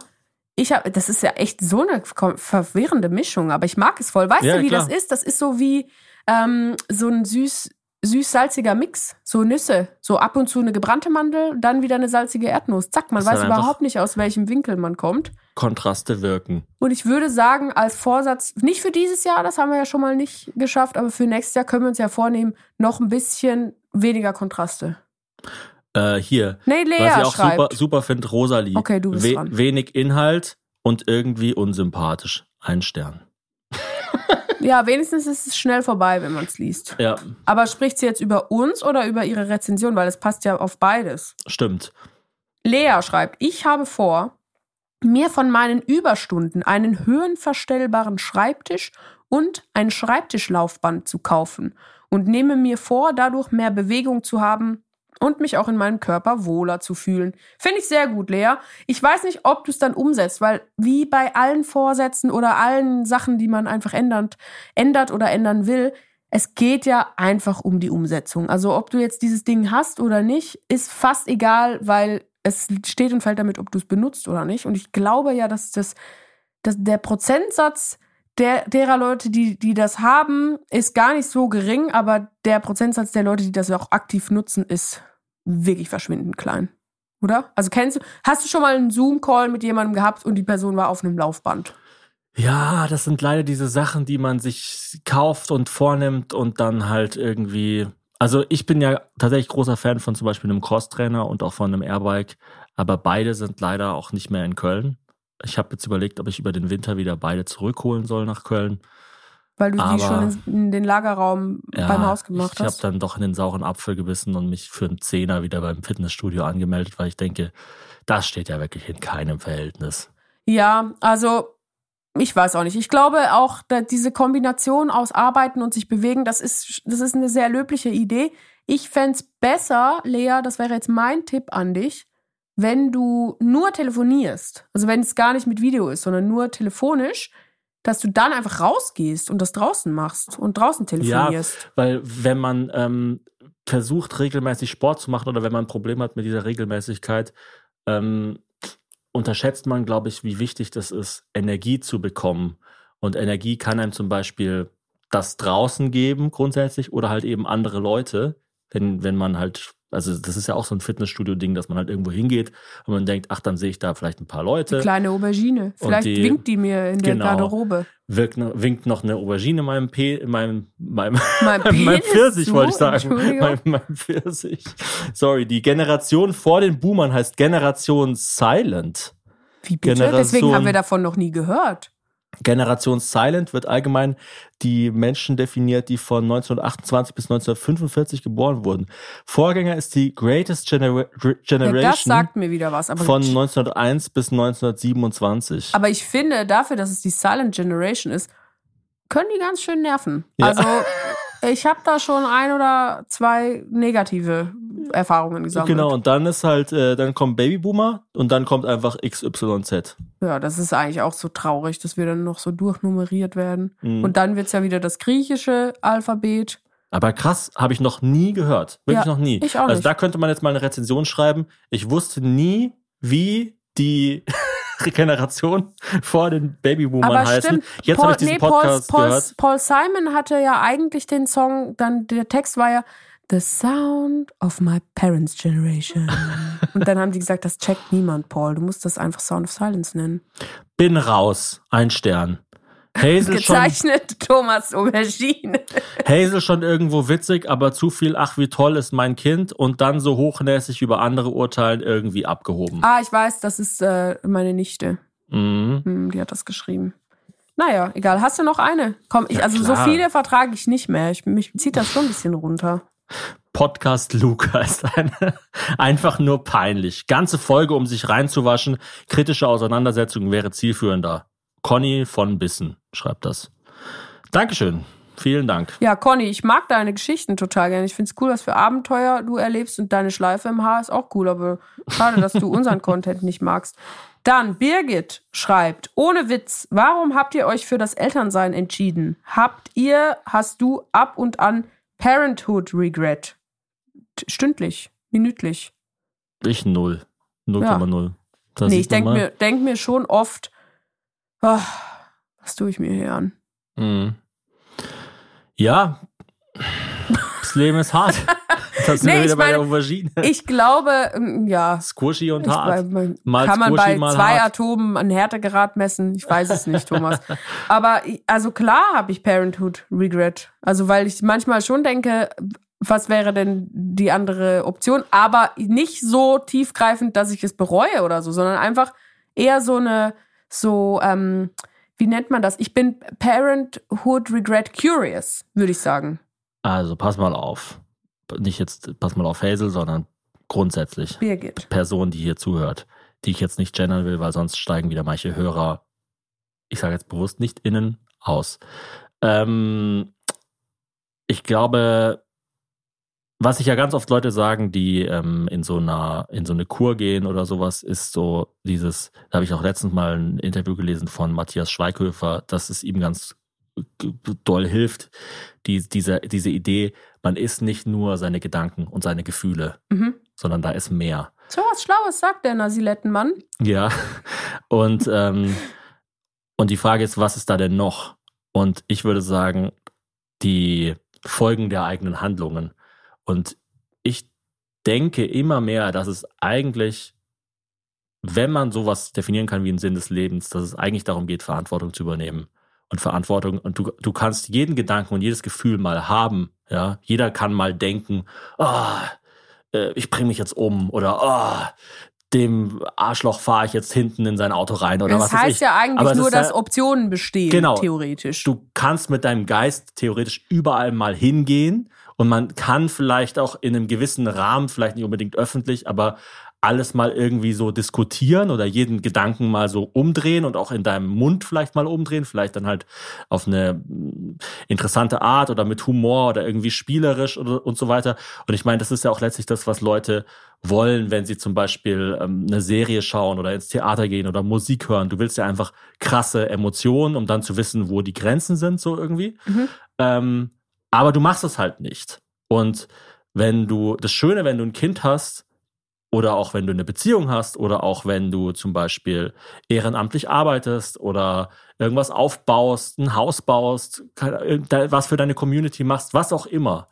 ich habe, das ist ja echt so eine verwirrende Mischung, aber ich mag es voll. Weißt Ja, du, wie klar. das ist? Das ist so wie ähm, so ein süß, süß-salziger Mix. So Nüsse. So ab und zu eine gebrannte Mandel, dann wieder eine salzige Erdnuss. Zack, man Ist weiß überhaupt nicht, aus welchem Winkel man kommt. Kontraste wirken. Und ich würde sagen, als Vorsatz, nicht für dieses Jahr, das haben wir ja schon mal nicht geschafft, aber für nächstes Jahr können wir uns ja vornehmen, noch ein bisschen weniger Kontraste. Äh, hier, Nee, Lea was ich auch schreibt. super, super finde, Rosalie. Okay, du bist dran. Wenig Inhalt und irgendwie unsympathisch. Ein Stern. Ja, wenigstens ist es schnell vorbei, wenn man es liest. Ja, Aber spricht sie jetzt über uns oder über ihre Rezension? Weil es passt ja auf beides. stimmt. Lea schreibt, ich habe vor, mir von meinen Überstunden einen höhenverstellbaren Schreibtisch und ein Schreibtischlaufband zu kaufen und nehme mir vor, dadurch mehr Bewegung zu haben und mich auch in meinem Körper wohler zu fühlen. Finde ich sehr gut, Lea. Ich weiß nicht, ob du es dann umsetzt, weil wie bei allen Vorsätzen oder allen Sachen, die man einfach ändert, ändert oder ändern will, es geht ja einfach um die Umsetzung. Also ob du jetzt dieses Ding hast oder nicht, ist fast egal, weil es steht und fällt damit, ob du es benutzt oder nicht. Und ich glaube ja, dass das, dass der Prozentsatz der, derer Leute, die, die das haben, ist gar nicht so gering, aber der Prozentsatz der Leute, die das auch aktiv nutzen, ist wirklich verschwindend klein. Oder? Also kennst du, hast du schon mal einen Zoom-Call mit jemandem gehabt und die Person war auf einem Laufband? Ja, das sind leider diese Sachen, die man sich kauft und vornimmt und dann halt irgendwie. Also ich bin ja tatsächlich großer Fan von zum Beispiel einem Crosstrainer und auch von einem Airbike, aber beide sind leider auch nicht mehr in Köln. Ich habe jetzt überlegt, ob ich über den Winter wieder beide zurückholen soll nach Köln. Weil du die Aber- schon in, den Lagerraum beim Haus gemacht ich habe hast? dann doch in den sauren Apfel gebissen und mich für einen Zehner wieder beim Fitnessstudio angemeldet, weil ich denke, das steht ja wirklich in keinem Verhältnis. Ja, also ich weiß auch nicht. Ich glaube auch, diese Kombination aus Arbeiten und sich bewegen, das ist, das ist eine sehr löbliche Idee. Ich fänd's besser, Lea, das wäre jetzt mein Tipp an dich, wenn du nur telefonierst, also wenn es gar nicht mit Video ist, sondern nur telefonisch, dass du dann einfach rausgehst und das draußen machst und draußen telefonierst. Weil wenn man ähm, versucht, regelmäßig Sport zu machen oder wenn man ein Problem hat mit dieser Regelmäßigkeit, ähm, unterschätzt man, glaube ich, wie wichtig das ist, Energie zu bekommen. Und Energie kann einem zum Beispiel das draußen geben, grundsätzlich, oder halt eben andere Leute, wenn, wenn man halt Also das ist ja auch so ein Fitnessstudio-Ding, dass man halt irgendwo hingeht und man denkt, ach, dann sehe ich da vielleicht ein paar Leute. Kleine Aubergine. Vielleicht die- winkt die mir in der Genau. Garderobe. Wirkt, winkt noch eine Aubergine in meinem P, in meinem, meinem, Mein mein Penis Pfirsich, wollte ich sagen. Mein, mein Pfirsich. Sorry, die Generation vor den Boomern heißt Generation Silent. Wie bitte? Generation- Deswegen haben wir davon noch nie gehört. Generation Silent wird allgemein die Menschen definiert, die von 1928 bis 1945 geboren wurden. Vorgänger ist die Greatest Genera Ja, Generation das sagt mir wieder was. Aber, von 1901 bis 1927. aber ich finde, dafür, dass es die Silent Generation ist, können die ganz schön nerven. Ja. Also ich habe da schon ein oder zwei negative Erfahrungen gesammelt. Genau, und dann ist halt, äh, dann kommt Babyboomer und dann kommt einfach XYZ. Ja, das ist eigentlich auch so traurig, dass wir dann noch so durchnummeriert werden. Mhm. Und dann wird's ja wieder das griechische Alphabet. Aber krass, habe ich noch nie gehört. Wirklich Ja, noch nie. ich auch Also nicht. da könnte man jetzt mal eine Rezension schreiben. Ich wusste nie, wie die Generation vor den Babyboomern Aber heißen. stimmt. Jetzt Paul, habe ich diesen nee, Paul, Podcast Paul, gehört. Paul Simon hatte ja eigentlich den Song, dann der Text war ja The Sound of My Parents' Generation. Und dann haben die gesagt, das checkt niemand, Paul. Du musst das einfach Sound of Silence nennen. Bin raus. Ein Stern. Hazel schon, Gezeichnet Thomas Aubergine. Hazel schon irgendwo witzig, aber zu viel, ach wie toll ist mein Kind und dann so hochnäsig über andere urteilen, irgendwie abgehoben. Ah, ich weiß, das ist äh, meine Nichte. Mhm. Hm, die hat das geschrieben. Naja, egal. Hast du noch eine? Komm, ich, Ja, also so klar. viele vertrage ich nicht mehr. Ich, mich zieht das schon ein bisschen runter. Podcast Luca ist eine, einfach nur peinlich. Ganze Folge, um sich reinzuwaschen. Kritische Auseinandersetzung wäre zielführender. Conny von Bissen schreibt das. Dankeschön. Vielen Dank. Ja, Conny, ich mag deine Geschichten total gerne. Ich finde es cool, was für Abenteuer du erlebst und deine Schleife im Haar ist auch cool, aber schade, dass du unseren Content nicht magst. Dann Birgit schreibt, ohne Witz, warum habt ihr euch für das Elternsein entschieden? Habt ihr, hast du ab und an Parenthood Regret? Stündlich, minütlich. Ich null. 0,0. Da nee, sieht ich denke mir, denk mir schon oft, ah, was tue ich mir hier an? Mhm. Ja, das Leben ist hart. Das sind Nee, wir ich wieder bei der meine, Aubergine. Ich glaube, ähm, ja, Squishy und Ich, hart. bei, man, Mal kann man bei zwei hart. Atomen einen Härtegrad messen? Ich weiß es nicht, Thomas. Aber ich- also klar habe ich Parenthood Regret. Also weil ich manchmal schon denke, was wäre denn die andere Option? Aber nicht so tiefgreifend, dass ich es bereue oder so, sondern einfach eher so eine, so, ähm, wie nennt man das? Ich bin Parenthood Regret Curious, würde ich sagen. Also pass mal auf. Nicht jetzt, pass mal auf Hazel, sondern grundsätzlich. Birgit. Person, die hier zuhört, die ich jetzt nicht gendern will, weil sonst steigen wieder manche Hörer, ich sage jetzt bewusst nicht innen, aus. Ähm, ich glaube, was sich ja ganz oft Leute sagen, die ähm, in so einer in so eine Kur gehen oder sowas, ist so dieses. Da habe ich auch letztens mal ein Interview gelesen von Matthias Schweighöfer, dass es ihm ganz doll hilft, die, diese diese Idee, man ist nicht nur seine Gedanken und seine Gefühle, Mhm. sondern da ist mehr. So was Schlaues sagt der Nasilettenmann. Ja. Und, ähm, und die Frage ist, was ist da denn noch? Und ich würde sagen, die Folgen der eigenen Handlungen. Und ich denke immer mehr, dass es eigentlich, wenn man sowas definieren kann wie einen Sinn des Lebens, dass es eigentlich darum geht, Verantwortung zu übernehmen. Und Verantwortung, und du, du kannst jeden Gedanken und jedes Gefühl mal haben, ja. Jeder kann mal denken, ah, äh, ich bringe mich jetzt um oder ah, dem Arschloch fahre ich jetzt hinten in sein Auto rein oder das was weiß heißt ja Aber eigentlich es nur, dass Optionen bestehen, Genau. theoretisch. Du kannst mit deinem Geist theoretisch überall mal hingehen und man kann vielleicht auch in einem gewissen Rahmen, vielleicht nicht unbedingt öffentlich, aber alles mal irgendwie so diskutieren oder jeden Gedanken mal so umdrehen und auch in deinem Mund vielleicht mal umdrehen, vielleicht dann halt auf eine mm, interessante Art oder mit Humor oder irgendwie spielerisch oder, und so weiter. Und ich meine, das ist ja auch letztlich das, was Leute wollen, wenn sie zum Beispiel ähm, eine Serie schauen oder ins Theater gehen oder Musik hören. Du willst ja einfach krasse Emotionen, um dann zu wissen, wo die Grenzen sind, so irgendwie. Mhm. Ähm, aber du machst es halt nicht. Und wenn du, das Schöne, wenn du ein Kind hast, oder auch wenn du eine Beziehung hast, oder auch wenn du zum Beispiel ehrenamtlich arbeitest oder irgendwas aufbaust, ein Haus baust, was für deine Community machst, was auch immer,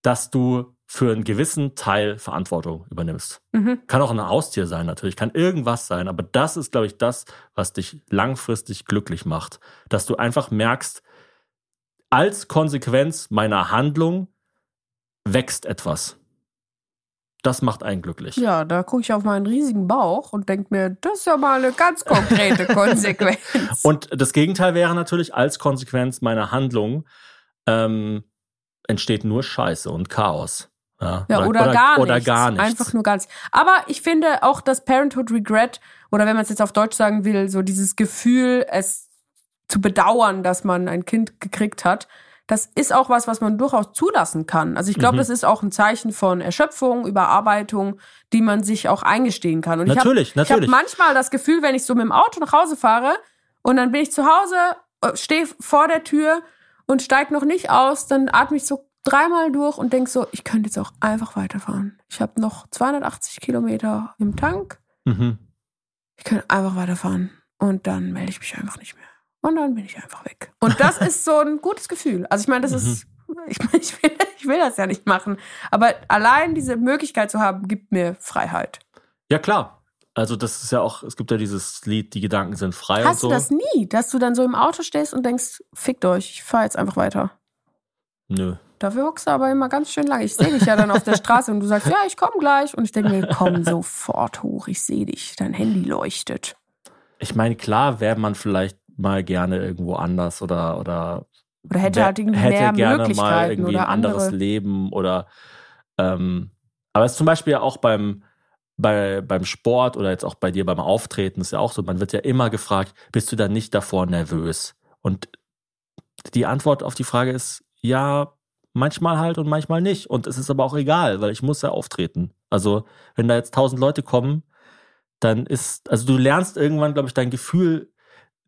dass du für einen gewissen Teil Verantwortung übernimmst. Mhm. Kann auch ein Haustier sein, natürlich, kann irgendwas sein, aber das ist, glaube ich, das, was dich langfristig glücklich macht. Dass du einfach merkst, als Konsequenz meiner Handlung wächst etwas. Das macht einen glücklich. Ja, da gucke ich auf meinen riesigen Bauch und denke mir, das ist ja mal eine ganz konkrete Konsequenz. Und das Gegenteil wäre natürlich, als Konsequenz meiner Handlung ähm, entsteht nur Scheiße und Chaos. Ja, Ja, oder, gar nichts. Oder gar nichts. Einfach nur gar nichts. Aber ich finde auch das Parenthood Regret, oder wenn man es jetzt auf Deutsch sagen will, so dieses Gefühl, es zu bedauern, dass man ein Kind gekriegt hat, das ist auch was, was man durchaus zulassen kann. Also ich glaube, Mhm. das ist auch ein Zeichen von Erschöpfung, Überarbeitung, die man sich auch eingestehen kann. Und Natürlich, ich habe natürlich. hab manchmal das Gefühl, wenn ich so mit dem Auto nach Hause fahre und dann bin ich zu Hause, stehe vor der Tür und steig noch nicht aus, dann atme ich so dreimal durch und denk so, ich könnte jetzt auch einfach weiterfahren. Ich habe noch 280 Kilometer im Tank. Mhm. Ich könnte einfach weiterfahren. Und dann melde ich mich einfach nicht mehr. Und dann bin ich einfach weg. Und das ist so ein gutes Gefühl. Also ich meine, das ist, ich, meine, ich, will, ich will das ja nicht machen. Aber allein diese Möglichkeit zu haben, gibt mir Freiheit. Ja, klar. Also das ist ja auch, es gibt ja dieses Lied, die Gedanken sind frei Hast und so. du das nie, dass du dann so im Auto stehst und denkst, fickt euch, ich fahre jetzt einfach weiter. Nö. Dafür hockst du aber immer ganz schön lange. Ich sehe dich ja dann auf der Straße und du sagst, ja, ich komme gleich. Und ich denke mir, komm sofort hoch, ich sehe dich. Dein Handy leuchtet. Ich meine, klar wäre man vielleicht mal gerne irgendwo anders oder oder Oder hätte halt irgendwie hätte mehr gerne Möglichkeiten mal irgendwie oder ein anderes andere. Leben oder ähm, aber es ist zum Beispiel ja auch beim bei, beim Sport oder jetzt auch bei dir beim Auftreten ist ja auch so, man wird ja immer gefragt, bist du da nicht davor nervös? Und die Antwort auf die Frage ist ja, manchmal halt und manchmal nicht. Und es ist aber auch egal, weil ich muss ja auftreten. Also, wenn da jetzt tausend Leute kommen, dann ist, also du lernst irgendwann, glaube ich, dein Gefühl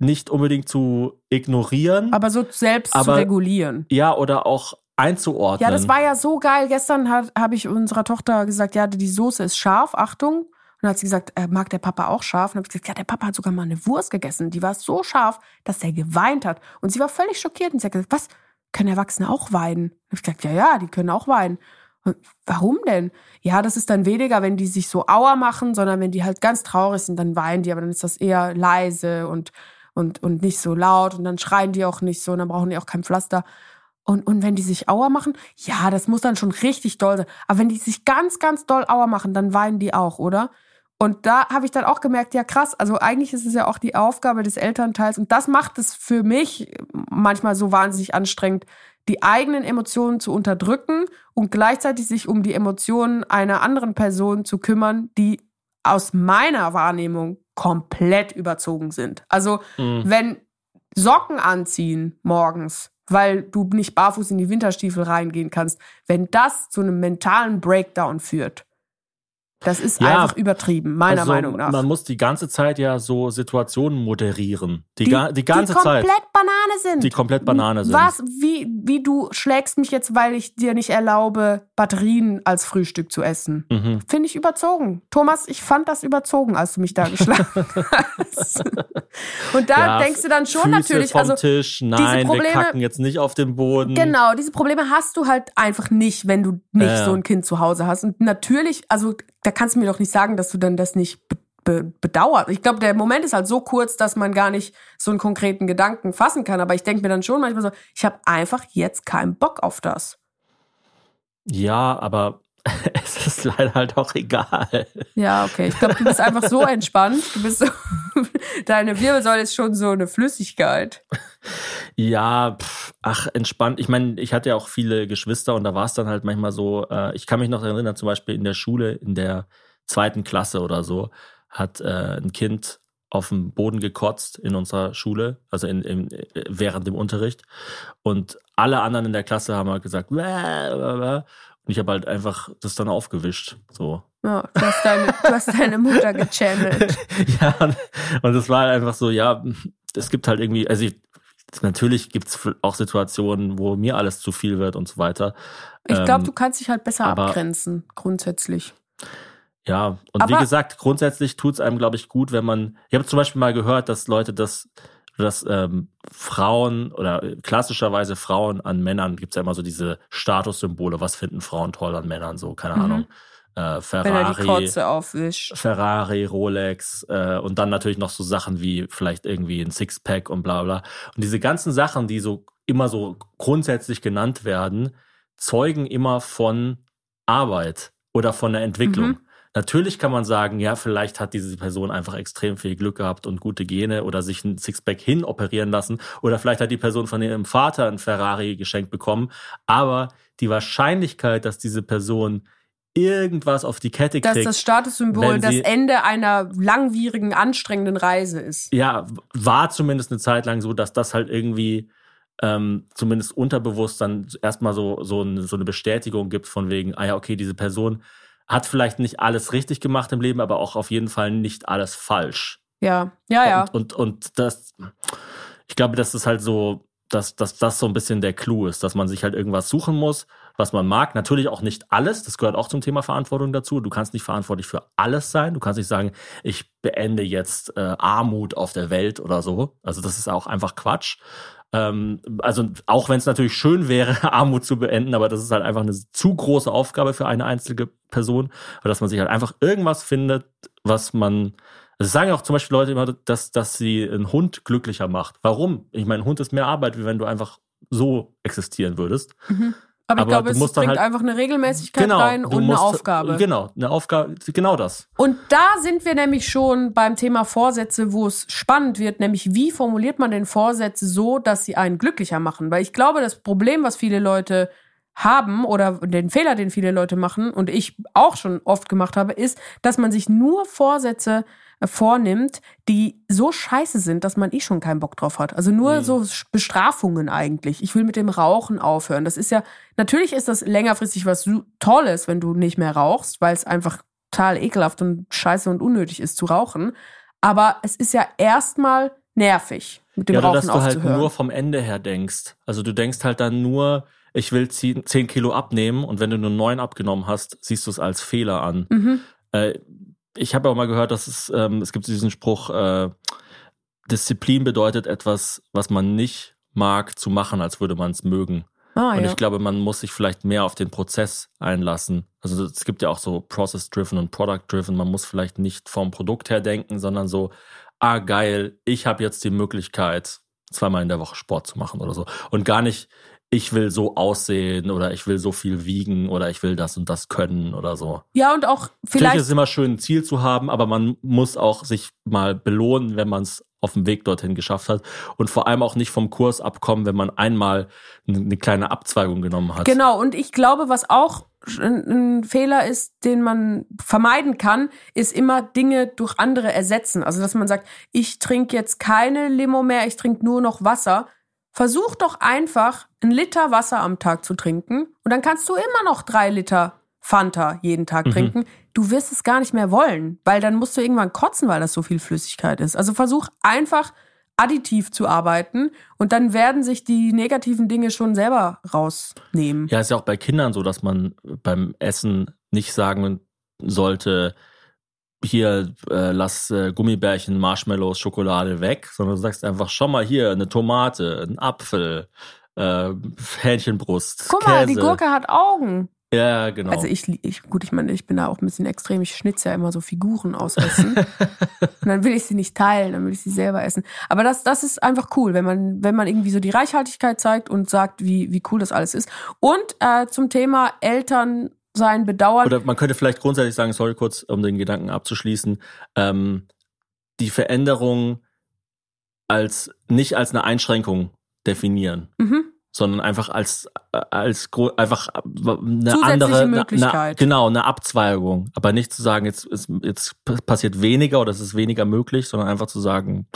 nicht unbedingt zu ignorieren. Aber so selbst zu Aber- regulieren. ja, oder auch einzuordnen. Ja, das war ja so geil. Gestern habe ich unserer Tochter gesagt, ja, die Soße ist scharf, Achtung. Und dann hat sie gesagt, äh, mag der Papa auch scharf? Und dann habe ich gesagt, ja, der Papa hat sogar mal eine Wurst gegessen. Die war so scharf, dass er geweint hat. Und sie war völlig schockiert und sie hat gesagt, was, können Erwachsene auch weinen? Und ich gesagt, ja, ja, die können auch weinen. Und warum denn? Ja, das ist dann weniger, wenn die sich so auer machen, sondern wenn die halt ganz traurig sind, dann weinen die, aber dann ist das eher leise und, und, und nicht so laut und dann schreien die auch nicht so und dann brauchen die auch kein Pflaster. Und, und wenn die sich Auer machen, ja, das muss dann schon richtig doll sein. Aber wenn die sich ganz, ganz doll Auer machen, dann weinen die auch, oder? Und da habe ich dann auch gemerkt, ja krass, also eigentlich ist es ja auch die Aufgabe des Elternteils und das macht es für mich manchmal so wahnsinnig anstrengend, die eigenen Emotionen zu unterdrücken und gleichzeitig sich um die Emotionen einer anderen Person zu kümmern, die aus meiner Wahrnehmung komplett überzogen sind. Also Mhm. wenn Socken anziehen morgens, weil du nicht barfuß in die Winterstiefel reingehen kannst, wenn das zu einem mentalen Breakdown führt, das ist Ja, einfach übertrieben, meiner also, Meinung nach. Man muss die ganze Zeit ja so Situationen moderieren. Die, die, ga, die ganze die komplett Zeit. Banane sind. Die komplett Banane sind. Was, wie, wie du schlägst mich jetzt, weil ich dir nicht erlaube, Batterien als Frühstück zu essen. Mhm. Finde ich überzogen. Thomas, ich fand das überzogen, als du mich da geschlagen hast. Und da Ja, denkst du dann schon Füße natürlich, vom also Tisch, nein, Probleme- wir kacken jetzt nicht auf den Boden. Genau, diese Probleme hast du halt einfach nicht, wenn du nicht ja. so ein Kind zu Hause hast. Und natürlich, also da kannst du mir doch nicht sagen, dass du dann das nicht be be bedauerst. Ich glaube, der Moment ist halt so kurz, dass man gar nicht so einen konkreten Gedanken fassen kann. Aber ich denke mir dann schon manchmal so, ich habe einfach jetzt keinen Bock auf das. Ja, aber es ist leider halt auch egal. Ja, okay. Ich glaube, du bist einfach so entspannt. Du bist so, deine Wirbelsäule ist schon so eine Flüssigkeit. Ja, pff, ach, entspannt. Ich meine, ich hatte ja auch viele Geschwister und da war es dann halt manchmal so, äh, ich kann mich noch erinnern, zum Beispiel in der Schule, in der zweiten Klasse oder so, hat äh, ein Kind auf dem Boden gekotzt in unserer Schule, also in, in, während dem Unterricht. Und alle anderen in der Klasse haben halt gesagt, "Bäh, bäh, bäh." Und ich habe halt einfach das dann aufgewischt. So. Ja, du hast deine, du hast deine Mutter gechannelt. ja, und- es war halt einfach so, ja, es gibt halt irgendwie, also ich, natürlich gibt es auch Situationen, wo mir alles zu viel wird und so weiter. Ich glaube, Ähm, du kannst dich halt besser aber- abgrenzen, grundsätzlich. Ja, und wie Aber- gesagt, grundsätzlich tut es einem, glaube ich, gut, wenn man. Ich habe zum Beispiel mal gehört, dass Leute das dass ähm, Frauen oder klassischerweise Frauen an Männern gibt es ja immer so diese Statussymbole, was finden Frauen toll an Männern, so, keine Mhm. Ahnung. Äh, Ferrari, er. Ferrari, Rolex äh, und dann natürlich noch so Sachen wie vielleicht irgendwie ein Sixpack und bla bla. Und diese ganzen Sachen, die so immer so grundsätzlich genannt werden, zeugen immer von Arbeit oder von der Entwicklung. Mhm. Natürlich kann man sagen, ja, vielleicht hat diese Person einfach extrem viel Glück gehabt und gute Gene oder sich ein Sixpack hin operieren lassen oder vielleicht hat die Person von ihrem Vater ein Ferrari geschenkt bekommen. Aber die Wahrscheinlichkeit, dass diese Person irgendwas auf die Kette Dass kriegt, das Statussymbol das Ende einer langwierigen, anstrengenden Reise ist. ja, war zumindest eine Zeit lang so, dass das halt irgendwie ähm, zumindest unterbewusst dann erstmal so, so, eine, so eine Bestätigung gibt von wegen, ah ja, okay, diese Person hat vielleicht nicht alles richtig gemacht im Leben, aber auch auf jeden Fall nicht alles falsch. Ja, ja, ja. Und, und, und das, ich glaube, das ist halt so, dass, dass das so ein bisschen der Clou ist, dass man sich halt irgendwas suchen muss, was man mag. Natürlich auch nicht alles, das gehört auch zum Thema Verantwortung dazu. Du kannst nicht verantwortlich für alles sein. Du kannst nicht sagen, ich beende jetzt äh, Armut auf der Welt oder so. Also das ist auch einfach Quatsch. Ähm, also auch wenn es natürlich schön wäre, Armut zu beenden, aber das ist halt einfach eine zu große Aufgabe für eine einzige Person, weil dass man sich halt einfach irgendwas findet, was man das sagen auch zum Beispiel Leute immer, dass, dass sie einen Hund glücklicher macht. Warum? Ich meine, ein Hund ist mehr Arbeit, wie wenn du einfach so existieren würdest. Aber, ich aber glaube, du es bringt halt- einfach eine Regelmäßigkeit rein du und eine musst- Aufgabe. Genau, eine Aufgabe, genau das. Und da sind wir nämlich schon beim Thema Vorsätze, wo es spannend wird, nämlich wie formuliert man denn Vorsätze so, dass sie einen glücklicher machen? Weil ich glaube, das Problem, was viele Leute haben oder den Fehler, den viele Leute machen und ich auch schon oft gemacht habe, ist, dass man sich nur Vorsätze vornimmt, die so scheiße sind, dass man eh schon keinen Bock drauf hat. Also nur so Bestrafungen eigentlich. Ich will mit dem Rauchen aufhören. Das ist ja, natürlich ist das längerfristig was Tolles, wenn du nicht mehr rauchst, weil es einfach total ekelhaft und scheiße und unnötig ist zu rauchen. Aber es ist ja erstmal nervig, mit dem ja, Rauchen dass du halt nur vom Ende her denkst. Also du denkst halt dann nur, ich will 10 10 Kilo abnehmen und wenn du nur 9 abgenommen hast, siehst du es als Fehler an. mhm. Äh, ich habe auch mal gehört, dass es, ähm, es gibt diesen Spruch, äh, Disziplin bedeutet etwas, was man nicht mag, zu machen, als würde man es mögen. ah, Und ja. ich glaube, man muss sich vielleicht mehr auf den Prozess einlassen. Also es gibt ja auch so Process-Driven und Product-Driven. Man muss vielleicht nicht vom Produkt her denken, sondern so, ah geil, ich habe jetzt die Möglichkeit, zweimal in der Woche Sport zu machen oder so. Und gar nicht, ich will so aussehen oder ich will so viel wiegen oder ich will das und das können oder so. ja, und auch Natürlich vielleicht ist es immer schön, ein Ziel zu haben, aber man muss auch sich mal belohnen, wenn man es auf dem Weg dorthin geschafft hat. Und vor allem auch nicht vom Kurs abkommen, wenn man einmal eine kleine Abzweigung genommen hat. Genau, und ich glaube, was auch ein, ein Fehler ist, den man vermeiden kann, ist immer Dinge durch andere ersetzen. Also, dass man sagt, ich trinke jetzt keine Limo mehr, ich trinke nur noch Wasser. Versuch doch einfach, einen Liter Wasser am Tag zu trinken und dann kannst du immer noch drei Liter Fanta jeden Tag Mhm. trinken. Du wirst es gar nicht mehr wollen, weil dann musst du irgendwann kotzen, weil das so viel Flüssigkeit ist. Also versuch einfach additiv zu arbeiten und dann werden sich die negativen Dinge schon selber rausnehmen. Ja, ist ja auch bei Kindern so, dass man beim Essen nicht sagen sollte, hier, äh, lass äh, Gummibärchen, Marshmallows, Schokolade weg, sondern du sagst einfach, schau mal hier, eine Tomate, ein Apfel, äh, Hähnchenbrust, Guck Käse. mal, die Gurke hat Augen. Ja, genau. Also ich, ich, gut, ich meine, ich bin da auch ein bisschen extrem. Ich schnitze ja immer so Figuren aus Essen. und dann will ich sie nicht teilen, dann will ich sie selber essen. Aber das, das ist einfach cool, wenn man, wenn man irgendwie so die Reichhaltigkeit zeigt und sagt, wie, wie cool das alles ist. Und äh, zum Thema Eltern sein Bedauern. Oder man könnte vielleicht grundsätzlich sagen, sorry kurz, um den Gedanken abzuschließen, ähm, die Veränderung als nicht als eine Einschränkung definieren, mhm. sondern einfach als als einfach eine andere Möglichkeit. Eine, genau eine Abzweigung, aber nicht zu sagen, jetzt ist, jetzt passiert weniger oder es ist weniger möglich, sondern einfach zu sagen,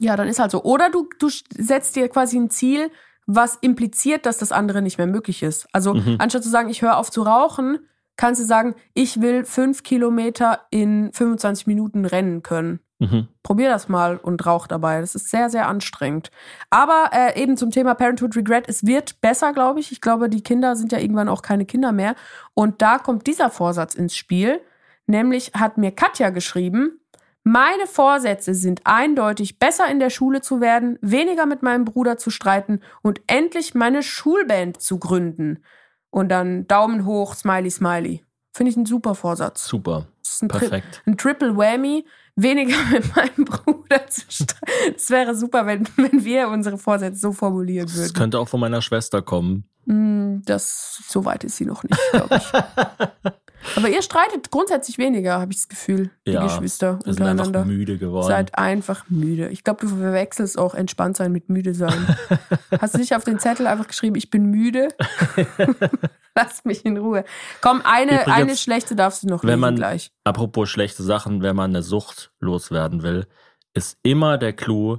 Ja, dann ist halt so. Oder du, du setzt dir quasi ein Ziel, was impliziert, dass das andere nicht mehr möglich ist. Also Mhm. anstatt zu sagen, ich höre auf zu rauchen, kannst du sagen, ich will fünf Kilometer in 25 Minuten rennen können. mhm, Probier das mal und rauch dabei. Das ist sehr, sehr anstrengend. Aber äh, eben zum Thema Parenthood Regret, es wird besser, glaube ich. Ich glaube, die Kinder sind ja irgendwann auch keine Kinder mehr. Und da kommt dieser Vorsatz ins Spiel. Nämlich hat mir Katja geschrieben, Meine Vorsätze sind eindeutig, besser in der Schule zu werden, weniger mit meinem Bruder zu streiten und endlich meine Schulband zu gründen. Und dann Daumen hoch, Smiley, Smiley. Finde ich ein super Vorsatz. Super. Das ist ein, Tri Perfekt. ein Triple Whammy, weniger mit meinem Bruder zu streiten. Es wäre super, wenn, wenn wir unsere Vorsätze so formulieren Das würden. könnte auch von meiner Schwester kommen. Mm, Das, so weit ist sie noch nicht, glaube ich. Aber ihr streitet grundsätzlich weniger, habe ich das Gefühl, die Ja, Geschwister Wir sind einfach müde geworden. Seid einfach müde. Ich glaube, du verwechselst auch entspannt sein mit müde sein. Hast du nicht auf den Zettel einfach geschrieben, ich bin müde? Lass mich in Ruhe. Komm, eine, Übrigens, eine schlechte darfst du noch wenn man- gleich. Apropos schlechte Sachen, wenn man eine Sucht loswerden will, ist immer der Clou,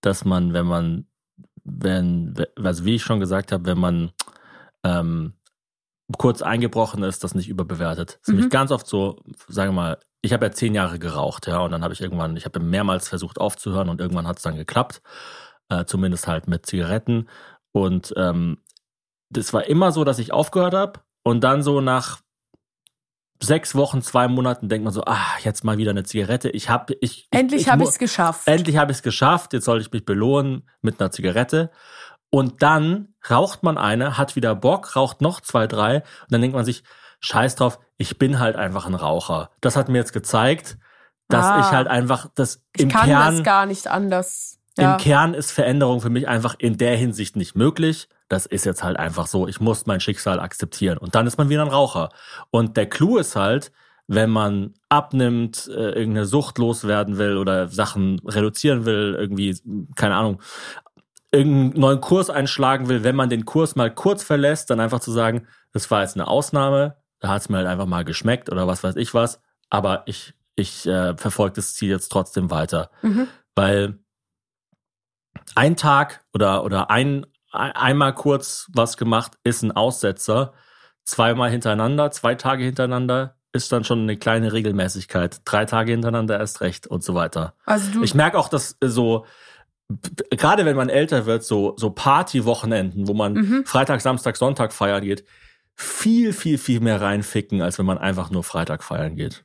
dass man, wenn man, wenn, also wie ich schon gesagt habe, wenn man ähm, kurz eingebrochen ist, das nicht überbewertet. Das ist Mhm. nämlich ganz oft so, sagen wir mal, ich habe ja zehn Jahre geraucht, ja, und dann habe ich irgendwann, ich habe mehrmals versucht aufzuhören und irgendwann hat es dann geklappt, äh, zumindest halt mit Zigaretten. Und ähm, das war immer so, dass ich aufgehört habe und dann so nach sechs Wochen, zwei Monaten denkt man so, ah, jetzt mal wieder eine Zigarette. Ich habe, ich, Endlich ich, habe ich es geschafft. Endlich habe ich es geschafft. Jetzt soll ich mich belohnen mit einer Zigarette. Und dann raucht man eine, hat wieder Bock, raucht noch zwei, drei. Und dann denkt man sich, scheiß drauf, ich bin halt einfach ein Raucher. Das hat mir jetzt gezeigt, dass Ah. ich halt einfach das ich im kann Kern das gar nicht anders. Ja. im Kern ist Veränderung für mich einfach in der Hinsicht nicht möglich. Das ist jetzt halt einfach so. Ich muss mein Schicksal akzeptieren. Und dann ist man wieder ein Raucher. Und der Clou ist halt, wenn man abnimmt, äh, irgendeine Sucht loswerden will oder Sachen reduzieren will, irgendwie, keine Ahnung, irgendeinen neuen Kurs einschlagen will, wenn man den Kurs mal kurz verlässt, dann einfach zu sagen, das war jetzt eine Ausnahme, da hat es mir halt einfach mal geschmeckt oder was weiß ich was, aber ich, ich äh, verfolge das Ziel jetzt trotzdem weiter. Mhm. Weil ein Tag oder, oder ein, ein, einmal kurz was gemacht ist ein Aussetzer. Zweimal hintereinander, zwei Tage hintereinander ist dann schon eine kleine Regelmäßigkeit. Drei Tage hintereinander erst recht und so weiter. Also du, Ich merke auch, dass äh, so, gerade wenn man älter wird, so, so Party-Wochenenden, wo man Mhm. Freitag, Samstag, Sonntag feiern geht, viel, viel, viel mehr reinficken, als wenn man einfach nur Freitag feiern geht.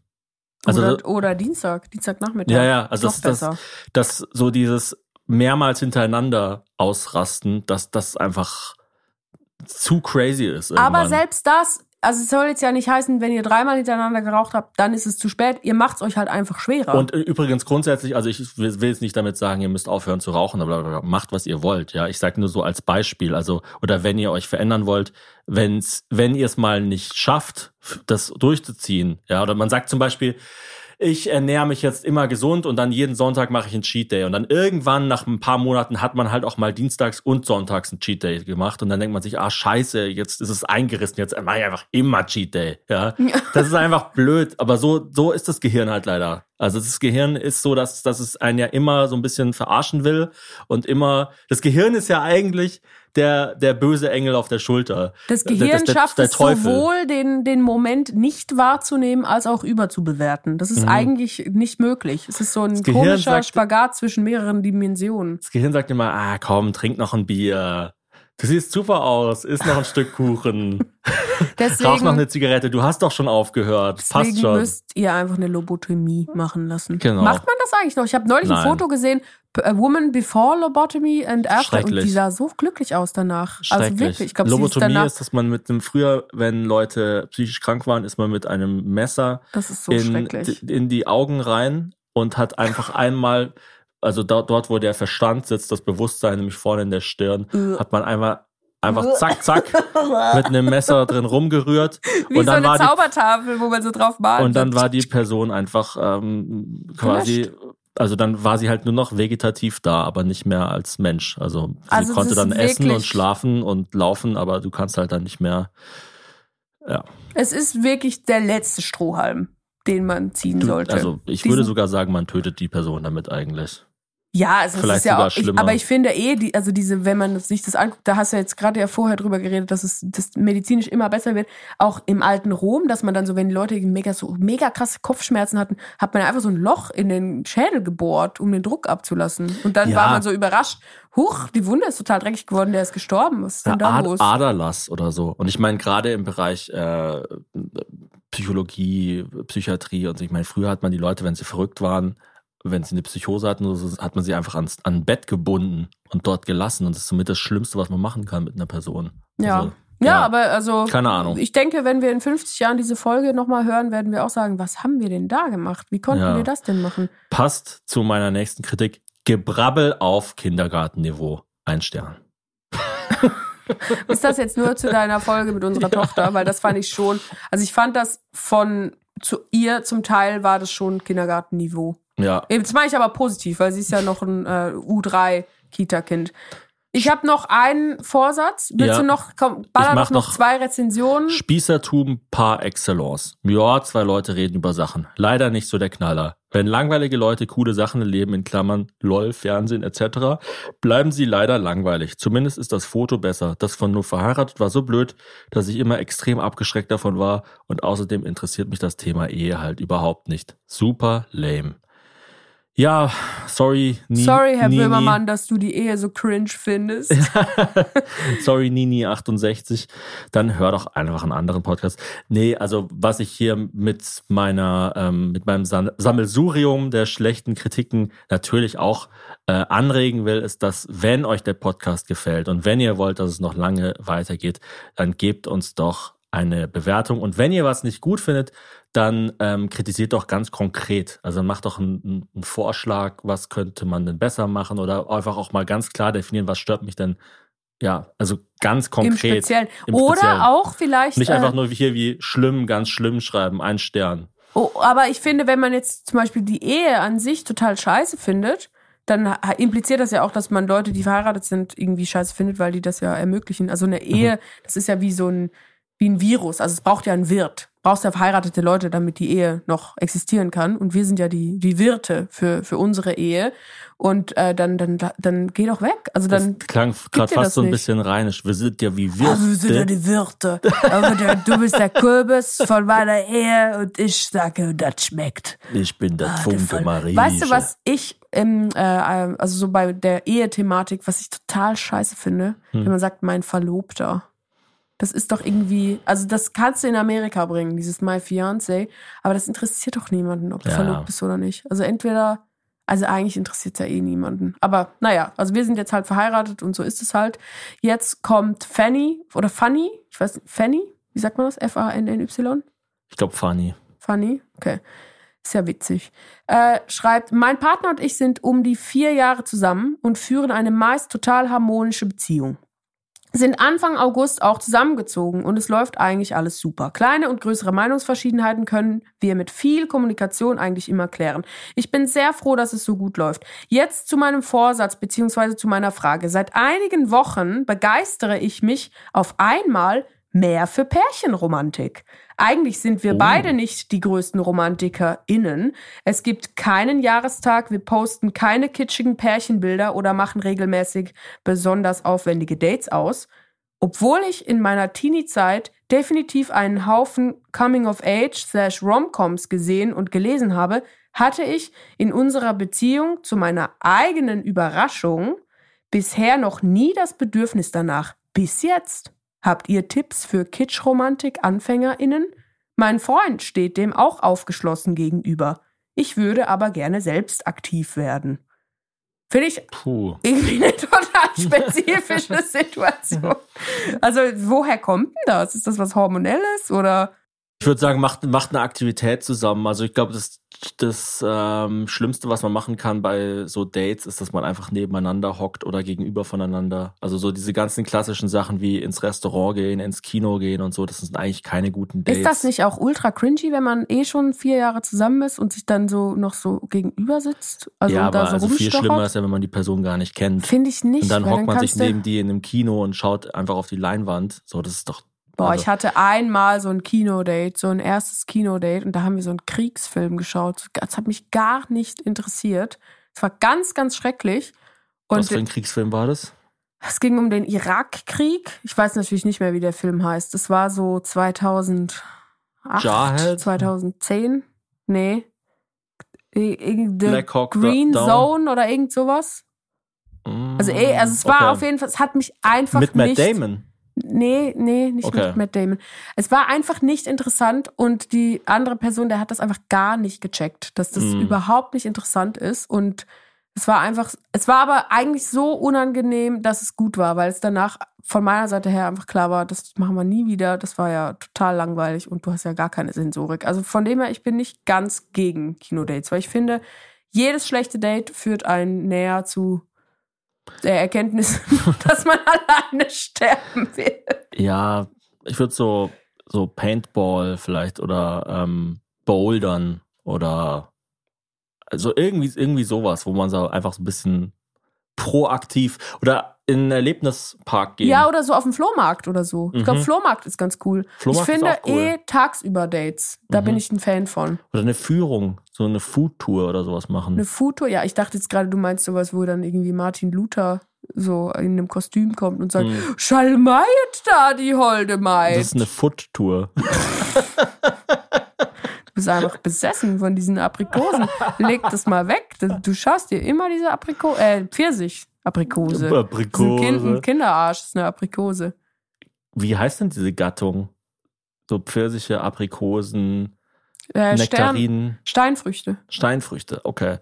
Also, oder, oder Dienstag, Dienstagnachmittag. ja, ja, also das, das, dass so dieses mehrmals hintereinander ausrasten, dass das einfach zu crazy ist. Aber irgendwann. selbst das, also es soll jetzt ja nicht heißen, wenn ihr dreimal hintereinander geraucht habt, dann ist es zu spät. Ihr macht es euch halt einfach schwerer. Und äh, übrigens grundsätzlich, also ich will will jetzt nicht damit sagen, ihr müsst aufhören zu rauchen, aber macht, was ihr wollt. Ja, ich sage nur so als Beispiel, also oder wenn ihr euch verändern wollt, wenn's, wenn ihr es mal nicht schafft, das durchzuziehen, ja, oder man sagt zum Beispiel, ich ernähre mich jetzt immer gesund und dann jeden Sonntag mache ich einen Cheat Day und dann irgendwann nach ein paar Monaten hat man halt auch mal dienstags und sonntags einen Cheat Day gemacht und dann denkt man sich, ah scheiße, jetzt ist es eingerissen, jetzt mache ich einfach immer Cheat Day, ja. Das ist einfach blöd, aber so so ist das Gehirn halt leider. Also das Gehirn ist so, dass dass es einen ja immer so ein bisschen verarschen will und immer das Gehirn ist ja eigentlich der der böse Engel auf der Schulter. das Gehirn der- schafft der es sowohl, den, den Moment nicht wahrzunehmen, als auch überzubewerten. Das ist eigentlich nicht möglich. Es ist so ein Mhm. Komischer sagt- Spagat zwischen mehreren Dimensionen. Das Gehirn sagt immer, ah komm, trink noch ein Bier. Du siehst super aus, isst noch ein Stück Kuchen, rauch Deswegen, noch eine Zigarette, du hast doch schon aufgehört, passt deswegen schon. müsst ihr einfach eine Lobotomie machen lassen. Genau. Macht man das eigentlich noch? Ich habe neulich ein Nein. Foto gesehen, A Woman Before Lobotomy and After, und die sah so glücklich aus danach. Also wirklich, ich glaube, Lobotomie danach, ist, dass man mit einem, früher, wenn Leute psychisch krank waren, ist man mit einem Messer das ist so in, in die Augen rein und hat einfach einmal, also dort, dort, wo der Verstand sitzt, das Bewusstsein nämlich vorne in der Stirn, hat man einmal einfach zack, zack mit einem Messer drin rumgerührt. Wie und so dann eine war die Zaubertafel, wo man so drauf malt. Und dann war die Person einfach ähm, quasi, also dann war sie halt nur noch vegetativ da, aber nicht mehr als Mensch. Also sie Also konnte dann essen und schlafen und laufen, aber du kannst halt dann nicht mehr. Ja, Es ist wirklich der letzte Strohhalm, den man ziehen sollte. also ich Diesen- würde sogar sagen, man tötet die Person damit eigentlich. Ja, also es Vielleicht ist ja auch, ich, aber ich finde eh, die, also diese, wenn man sich das anguckt, da hast du ja jetzt gerade ja vorher drüber geredet, dass es das medizinisch immer besser wird. Auch im alten Rom, dass man dann so, wenn die Leute mega so mega krasse Kopfschmerzen hatten, hat man einfach so ein Loch in den Schädel gebohrt, um den Druck abzulassen. Und dann Ja. war man so überrascht, huch, die Wunde ist total dreckig geworden, der ist gestorben. Was ist denn da Ad los? Aderlass oder so. Und ich meine, gerade im Bereich äh, Psychologie, Psychiatrie und so, ich meine, früher hat man die Leute, wenn sie verrückt waren, wenn sie eine Psychose hatten, so, hat man sie einfach ans, an ein Bett gebunden und dort gelassen. Und das ist somit das Schlimmste, was man machen kann mit einer Person. Ja. Also, Ja, aber also. Keine Ahnung. Ich denke, wenn wir in 50 Jahren diese Folge nochmal hören, werden wir auch sagen, was haben wir denn da gemacht? Wie konnten Ja. wir das denn machen? Passt zu meiner nächsten Kritik. Gebrabbel auf Kindergartenniveau. Ein Stern. Ist das jetzt nur zu deiner Folge mit unserer Tochter? Weil das fand ich schon. Also ich fand das von zu ihr zum Teil war das schon Kindergartenniveau. Ja. Jetzt meine ich aber positiv, weil sie ist ja noch ein äh, U3-Kita-Kind. Ich habe noch einen Vorsatz. Willst Ja. du noch, komm, baller noch noch- zwei Rezensionen. Spießertum par excellence. Ja, zwei Leute reden über Sachen. Leider nicht so der Knaller. Wenn langweilige Leute coole Sachen erleben, in Klammern LOL, Fernsehen etc., bleiben sie leider langweilig. Zumindest ist das Foto besser. Das von nur verheiratet war so blöd, dass ich immer extrem abgeschreckt davon war und außerdem interessiert mich das Thema Ehe halt überhaupt nicht. Super lame. Ja, sorry. Nie, Sorry, Herr Nini. Böhmermann, dass du die Ehe so cringe findest. Sorry, Nini68. Dann hör doch einfach einen anderen Podcast. Nee, also was ich hier mit meiner, ähm, mit meinem Sam Sammelsurium der schlechten Kritiken natürlich auch äh, anregen will, ist, dass wenn euch der Podcast gefällt und wenn ihr wollt, dass es noch lange weitergeht, dann gebt uns doch eine Bewertung. Und wenn ihr was nicht gut findet, dann ähm, kritisiert doch ganz konkret. Also macht doch einen, einen Vorschlag, was könnte man denn besser machen oder einfach auch mal ganz klar definieren, was stört mich denn. Ja, also ganz Im konkret. Speziellen. Im Oder Speziellen. auch vielleicht. Nicht äh, einfach nur wie hier wie schlimm, ganz schlimm schreiben, ein Stern. Oh, aber ich finde, wenn man jetzt zum Beispiel die Ehe an sich total scheiße findet, dann impliziert das ja auch, dass man Leute, die verheiratet sind, irgendwie scheiße findet, weil die das ja ermöglichen. Also eine Ehe, das ist ja wie so ein, wie ein Virus. Also es braucht ja einen Wirt. Brauchst ja verheiratete Leute, damit die Ehe noch existieren kann. Und wir sind ja die, die Wirte für, für unsere Ehe. Und äh, dann, dann, dann geh doch weg. Also dann. Das klang gerade fast so ein bisschen rheinisch. Wir sind ja wie wir. Also wir sind ja die Wirte. Aber der, du bist der Kürbis von meiner Ehe und ich sage, das schmeckt. ich bin der Ah, Funke Marie. Weißt du, was ich, ähm, äh, also so bei der Ehe-Thematik, was ich total scheiße finde, Hm. wenn man sagt, mein Verlobter. Das ist doch irgendwie, also das kannst du in Amerika bringen, dieses My Fiancé, aber das interessiert doch niemanden, ob du Ja. verlobt bist oder nicht. Also entweder, also eigentlich interessiert ja eh niemanden. Aber naja, also wir sind jetzt halt verheiratet und so ist es halt. Jetzt kommt Fanny oder Fanny, ich weiß nicht, Fanny, wie sagt man das? F-A-N-N-Y? Ich glaube, Fanny. Funny, okay. Ist ja witzig. Äh, schreibt, mein Partner und ich sind um die vier Jahre zusammen und führen eine meist total harmonische Beziehung. Sind Anfang August auch zusammengezogen und es läuft eigentlich alles super. Kleine und größere Meinungsverschiedenheiten können wir mit viel Kommunikation eigentlich immer klären. Ich bin sehr froh, dass es so gut läuft. Jetzt zu meinem Vorsatz beziehungsweise zu meiner Frage. Seit einigen Wochen begeistere ich mich auf einmal mehr für Pärchenromantik. Eigentlich sind wir Oh. beide nicht die größten RomantikerInnen. Es gibt keinen Jahrestag, wir posten keine kitschigen Pärchenbilder oder machen regelmäßig besonders aufwendige Dates aus. Obwohl ich in meiner Teenie-Zeit definitiv einen Haufen Coming-of-Age-Rom-Coms gesehen und gelesen habe, hatte ich in unserer Beziehung zu meiner eigenen Überraschung bisher noch nie das Bedürfnis danach. Bis jetzt. Habt ihr Tipps für Kitsch-Romantik-AnfängerInnen? Mein Freund steht dem auch aufgeschlossen gegenüber. Ich würde aber gerne selbst aktiv werden. Finde ich Puh. irgendwie eine total spezifische Situation. Also, woher kommt denn das? Ist das was Hormonelles oder? Ich würde sagen, macht, macht eine Aktivität zusammen. Also ich glaube, das, das ähm, Schlimmste, was man machen kann bei so Dates, ist, dass man einfach nebeneinander hockt oder gegenüber voneinander. Also so diese ganzen klassischen Sachen wie ins Restaurant gehen, ins Kino gehen und so, das sind eigentlich keine guten Dates. Ist das nicht auch ultra cringy, wenn man eh schon vier Jahre zusammen ist und sich dann so noch so gegenüber sitzt? Also ja, aber so also viel schlimmer ist ja, wenn man die Person gar nicht kennt. Finde ich nicht. und dann hockt man sich neben die in einem Kino und schaut einfach auf die Leinwand. So, das ist doch. Boah, also, ich hatte einmal so ein Kinodate, so ein erstes Kinodate und da haben wir so einen Kriegsfilm geschaut. Das hat mich gar nicht interessiert. Es war ganz, ganz schrecklich. was Und für ein Kriegsfilm war das? es ging um den Irakkrieg. Ich weiß natürlich nicht mehr, wie der Film heißt. Das war so 2008, Jarhead? 2010. Nee. The Green Down? Zone oder irgend sowas. Also, eh, also es war Okay. auf jeden Fall, es hat mich einfach Mit Matt nicht. Damon. Nee, nee, nicht Okay. mit Matt Damon. Es war einfach nicht interessant und die andere Person, der hat das einfach gar nicht gecheckt, dass das Mm. überhaupt nicht interessant ist und es war einfach, es war aber eigentlich so unangenehm, dass es gut war, weil es danach von meiner Seite her einfach klar war, das machen wir nie wieder. Das war ja total langweilig und du hast ja gar keine Sensorik. Also von dem her, ich bin nicht ganz gegen Kinodates, weil ich finde, jedes schlechte Date führt einen näher zu der Erkenntnis, dass man alleine sterben wird. Ja, ich würde so, so Paintball vielleicht oder ähm, Bouldern oder also irgendwie, irgendwie sowas, wo man so einfach so ein bisschen proaktiv oder in einen Erlebnispark gehen. Ja, oder so auf dem Flohmarkt oder so. Ich glaube, Mhm. Flohmarkt ist ganz cool. Flohmarkt ich finde ist auch cool. eh tagsüber Dates. Da Mhm. bin ich ein Fan von. Oder eine Führung, so eine Foodtour oder sowas machen. Eine Foodtour, ja, ich dachte jetzt gerade, du meinst sowas, wo dann irgendwie Martin Luther so in einem Kostüm kommt und sagt, Mhm. Schalmeiet da, die holde Maid. Das ist eine Food-Tour. Du bist einfach besessen von diesen Aprikosen. Leg das mal weg. Du, schaust dir immer diese Apriko äh, Pfirsich-Aprikose. Das ist ein, kind, Aprikose. ein Kinderarsch, ist eine Aprikose. Wie heißt denn diese Gattung? So Pfirsiche, Aprikosen, Äh, Stern, Nektarinen, Steinfrüchte. Steinfrüchte. Okay.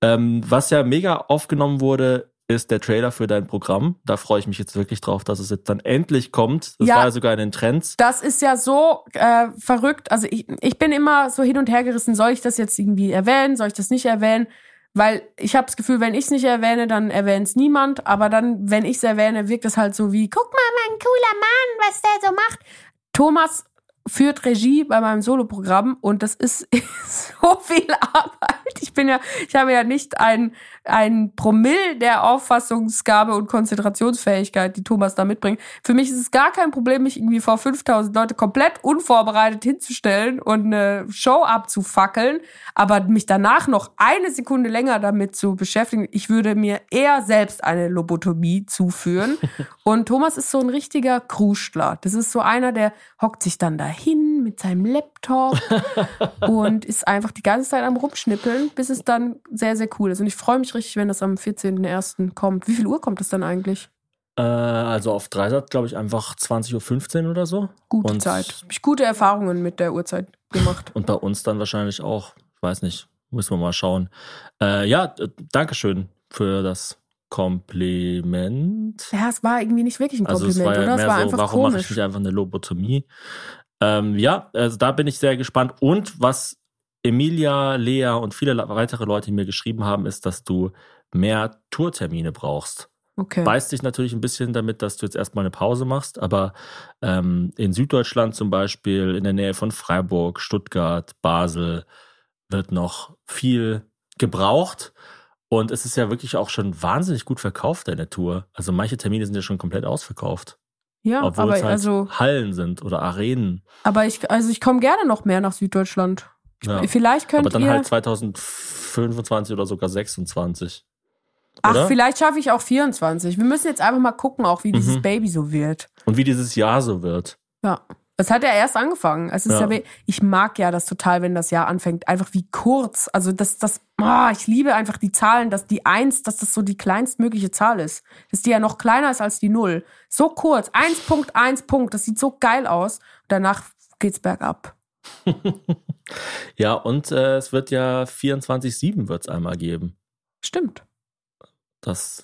Ähm, was ja mega aufgenommen wurde, ist der Trailer für dein Programm. Da freue ich mich jetzt wirklich drauf, dass es jetzt dann endlich kommt. Das Ja. war ja sogar in den Trends. Das ist ja so äh, verrückt. Also ich, ich bin immer so hin und her gerissen, soll ich das jetzt irgendwie erwähnen, soll ich das nicht erwähnen? Weil ich habe das Gefühl, wenn ich es nicht erwähne, dann erwähnt es niemand. Aber dann, wenn ich es erwähne, wirkt es halt so wie, guck mal, mein cooler Mann, was der so macht. Thomas führt Regie bei meinem Soloprogramm und das ist so viel Arbeit. Ich bin ja, ich habe ja nicht ein, ein Promille der Auffassungsgabe und Konzentrationsfähigkeit, die Thomas da mitbringt. Für mich ist es gar kein Problem, mich irgendwie vor 5000 Leute komplett unvorbereitet hinzustellen und eine Show abzufackeln, aber mich danach noch eine Sekunde länger damit zu beschäftigen, ich würde mir eher selbst eine Lobotomie zuführen. und Thomas ist so ein richtiger Krustler. Das ist so einer, der hockt sich dann dahin mit seinem Laptop und ist einfach die ganze Zeit am Rumschnippeln, bis es dann sehr, sehr cool ist. Und ich freue mich richtig, wenn das am 14.01. kommt. Wie viel Uhr kommt das dann eigentlich? Äh, also auf Dreisat, glaube ich, einfach 20.15 Uhr oder so. Gute Und- Zeit. Hab ich gute Erfahrungen mit der Uhrzeit gemacht. Und bei uns dann wahrscheinlich auch. Ich weiß nicht. Müssen wir mal schauen. Äh, ja, Dankeschön für das Kompliment. Ja, es war irgendwie nicht wirklich ein Also Kompliment, es war ja oder? Es mehr war so, einfach warum mache ich komisch. nicht einfach eine Lobotomie? Ähm, ja, also da bin ich sehr gespannt. Und was Emilia, Lea und viele le- weitere Leute mir geschrieben haben, ist, dass du mehr Tourtermine brauchst. Okay. Beißt dich natürlich ein bisschen damit, dass du jetzt erstmal eine Pause machst, aber ähm, in Süddeutschland zum Beispiel, in der Nähe von Freiburg, Stuttgart, Basel, wird noch viel gebraucht. Und es ist ja wirklich auch schon wahnsinnig gut verkauft, deine Tour. Also manche Termine sind ja schon komplett ausverkauft. Ja, obwohl aber es halt also, Hallen sind oder Arenen. aber ich, also ich komme gerne noch mehr nach Süddeutschland. Ja. Vielleicht könnt Aber dann ihr. halt 2025 oder sogar 26. ach, oder? vielleicht schaffe ich auch 24. Wir müssen jetzt einfach mal gucken, auch wie dieses Mhm. Baby so wird. Und wie dieses Jahr so wird. Ja. Es hat ja erst angefangen. Es ist ja. Ja. ich mag ja das total, wenn das Jahr anfängt. Einfach wie kurz. Also das, das, ah, ich liebe einfach die Zahlen, dass die Eins, dass das so die kleinstmögliche Zahl ist. Dass die ja noch kleiner ist als die Null. So kurz. 1.1 Punkt. Das sieht so geil aus. Danach geht's bergab. Ja, und äh, es wird ja 24-7 wird es einmal geben. Stimmt. Das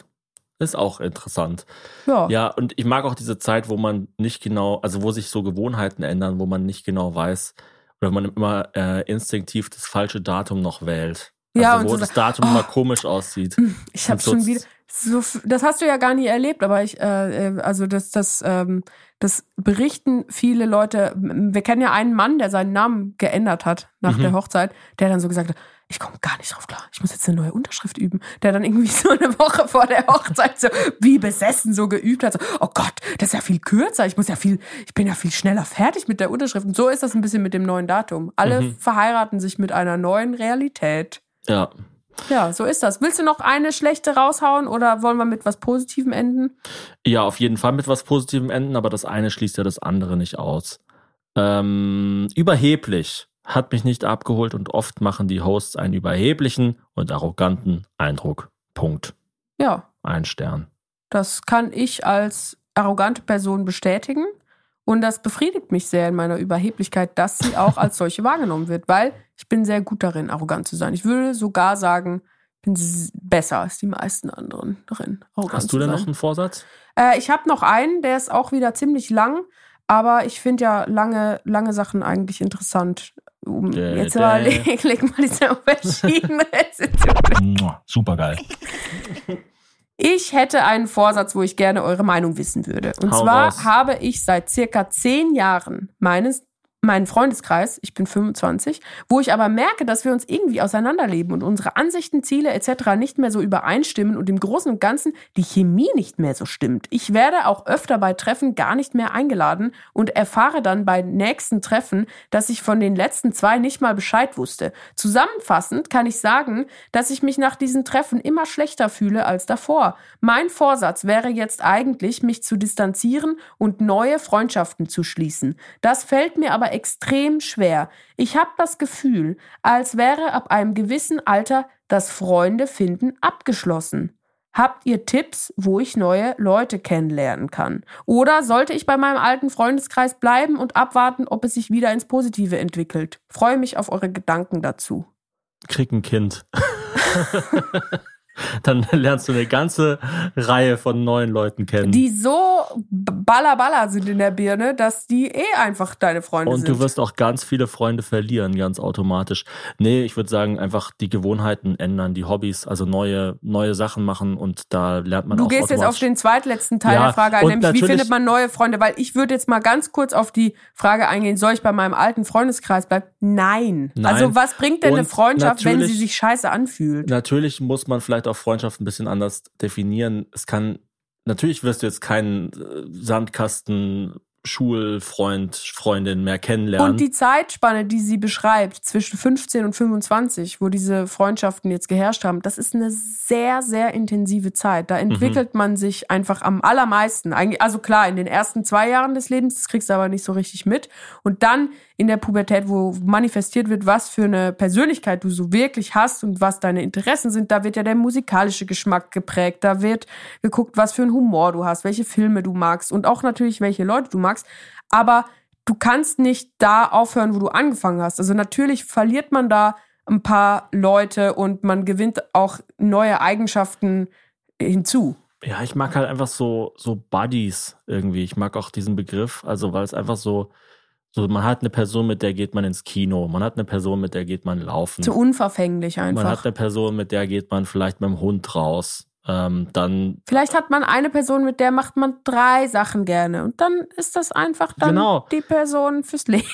ist auch interessant. Ja. Ja, und ich mag auch diese Zeit, wo man nicht genau, also wo sich so Gewohnheiten ändern, wo man nicht genau weiß oder man immer äh, instinktiv das falsche Datum noch wählt. Ja, also und wo so das Datum Oh. immer komisch aussieht. Ich habe schon wieder so, das hast du ja gar nie erlebt, aber ich, äh, äh, also das, das, ähm, das berichten viele Leute. Wir kennen ja einen Mann, der seinen Namen geändert hat nach Mhm. der Hochzeit, der dann so gesagt hat, ich komme gar nicht drauf klar, ich muss jetzt eine neue Unterschrift üben. Der dann irgendwie so eine Woche vor der Hochzeit so wie besessen so geübt hat, so, oh Gott, das ist ja viel kürzer, ich muss ja viel, ich bin ja viel schneller fertig mit der Unterschrift. Und so ist das ein bisschen mit dem neuen Datum. Alle Mhm. verheiraten sich mit einer neuen Realität. Ja. Ja, so ist das. Willst du noch eine schlechte raushauen oder wollen wir mit was Positivem enden? Ja, auf jeden Fall mit was Positivem enden, aber das eine schließt ja das andere nicht aus. Ähm, überheblich hat mich nicht abgeholt und oft machen die Hosts einen überheblichen und arroganten Eindruck. Punkt. Ja, Ein Stern. das kann ich als arrogante Person bestätigen. Und das befriedigt mich sehr in meiner Überheblichkeit, dass sie auch als solche wahrgenommen wird, weil ich bin sehr gut darin, arrogant zu sein. Ich würde sogar sagen, ich bin besser als die meisten anderen darin. Hast du denn sein. noch einen Vorsatz? Äh, ich habe noch einen, der ist auch wieder ziemlich lang, aber ich finde ja lange, lange Sachen eigentlich interessant. Um, Dä, jetzt dä. mal leg, leg mal diese Rezensionen. Super geil. Ich hätte einen Vorsatz, wo ich gerne eure Meinung wissen würde. Und Hau zwar raus. habe ich seit circa zehn Jahren meines meinen Freundeskreis, ich bin 25, wo ich aber merke, dass wir uns irgendwie auseinanderleben und unsere Ansichten, Ziele etc. nicht mehr so übereinstimmen und im Großen und Ganzen die Chemie nicht mehr so stimmt. Ich werde auch öfter bei Treffen gar nicht mehr eingeladen und erfahre dann bei nächsten Treffen, dass ich von den letzten zwei nicht mal Bescheid wusste. Zusammenfassend kann ich sagen, dass ich mich nach diesen Treffen immer schlechter fühle als davor. Mein Vorsatz wäre jetzt eigentlich, mich zu distanzieren und neue Freundschaften zu schließen. Das fällt mir aber extrem schwer. Ich habe das Gefühl, als wäre ab einem gewissen Alter das Freunde finden abgeschlossen. Habt ihr Tipps, wo ich neue Leute kennenlernen kann? Oder sollte ich bei meinem alten Freundeskreis bleiben und abwarten, ob es sich wieder ins Positive entwickelt? Freue mich auf eure Gedanken dazu. Krieg ein Kind. Dann lernst du eine ganze Reihe von neuen Leuten kennen. Die so ballerballer sind in der Birne, dass die eh einfach deine Freunde Und sind. du wirst auch ganz viele Freunde verlieren, ganz automatisch. Nee, ich würde sagen, einfach die Gewohnheiten ändern, die Hobbys, also neue, neue Sachen machen und da lernt man Du auch gehst jetzt auf den zweitletzten Teil Ja, der Frage ein, und nämlich wie findet man neue Freunde? Weil ich würde jetzt mal ganz kurz auf die Frage eingehen, soll ich bei meinem alten Freundeskreis bleiben? Nein. Nein. Also was bringt denn eine Und Freundschaft, wenn sie sich scheiße anfühlt? Natürlich muss man vielleicht auch Freundschaft ein bisschen anders definieren. Es kann, natürlich wirst du jetzt keinen äh, Sandkasten Schulfreund, Freundin mehr kennenlernen. Und die Zeitspanne, die sie beschreibt, zwischen 15 und 25, wo diese Freundschaften jetzt geherrscht haben, das ist eine sehr, sehr intensive Zeit. Da Mhm. entwickelt man sich einfach am allermeisten. Also klar, in den ersten zwei Jahren des Lebens, das kriegst du aber nicht so richtig mit. Und dann in der Pubertät, wo manifestiert wird, was für eine Persönlichkeit du so wirklich hast und was deine Interessen sind, da wird ja der musikalische Geschmack geprägt. Da wird geguckt, was für einen Humor du hast, welche Filme du magst und auch natürlich, welche Leute du magst. Aber du kannst nicht da aufhören, wo du angefangen hast. Also natürlich verliert man da ein paar Leute und man gewinnt auch neue Eigenschaften hinzu. Ja, ich mag halt einfach so, so Buddies irgendwie. Ich mag auch diesen Begriff, also weil es einfach so, so, man hat eine Person, mit der geht man ins Kino, man hat eine Person, mit der geht man laufen. Zu unverfänglich Man hat einfach. eine Person, mit der geht man vielleicht mit dem Hund raus. Ähm, dann, Vielleicht hat man eine Person, mit der macht man drei Sachen gerne. Und dann ist das einfach dann Genau. die Person fürs Leben.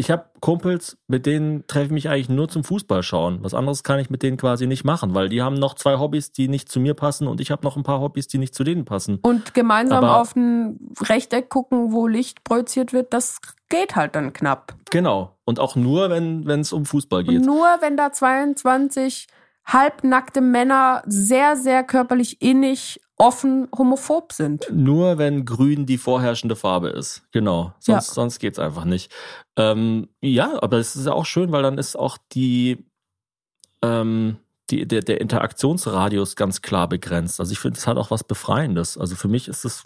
Ich habe Kumpels, mit denen treffe ich mich eigentlich nur zum Fußball schauen. Was anderes kann ich mit denen quasi nicht machen, weil die haben noch zwei Hobbys, die nicht zu mir passen und ich habe noch ein paar Hobbys, die nicht zu denen passen. Und gemeinsam Aber- auf ein Rechteck gucken, wo Licht projiziert wird, das geht halt dann knapp. Genau. Und auch nur, wenn es um Fußball Und geht. nur wenn da 22 halbnackte Männer sehr, sehr körperlich innig, offen, homophob sind. Nur wenn grün die vorherrschende Farbe ist. Genau. Sonst, Ja. sonst geht's einfach nicht. Ähm, ja, aber es ist ja auch schön, weil dann ist auch die, ähm, die, der, der Interaktionsradius ganz klar begrenzt. Also ich finde, es hat auch was Befreiendes. Also für mich ist es.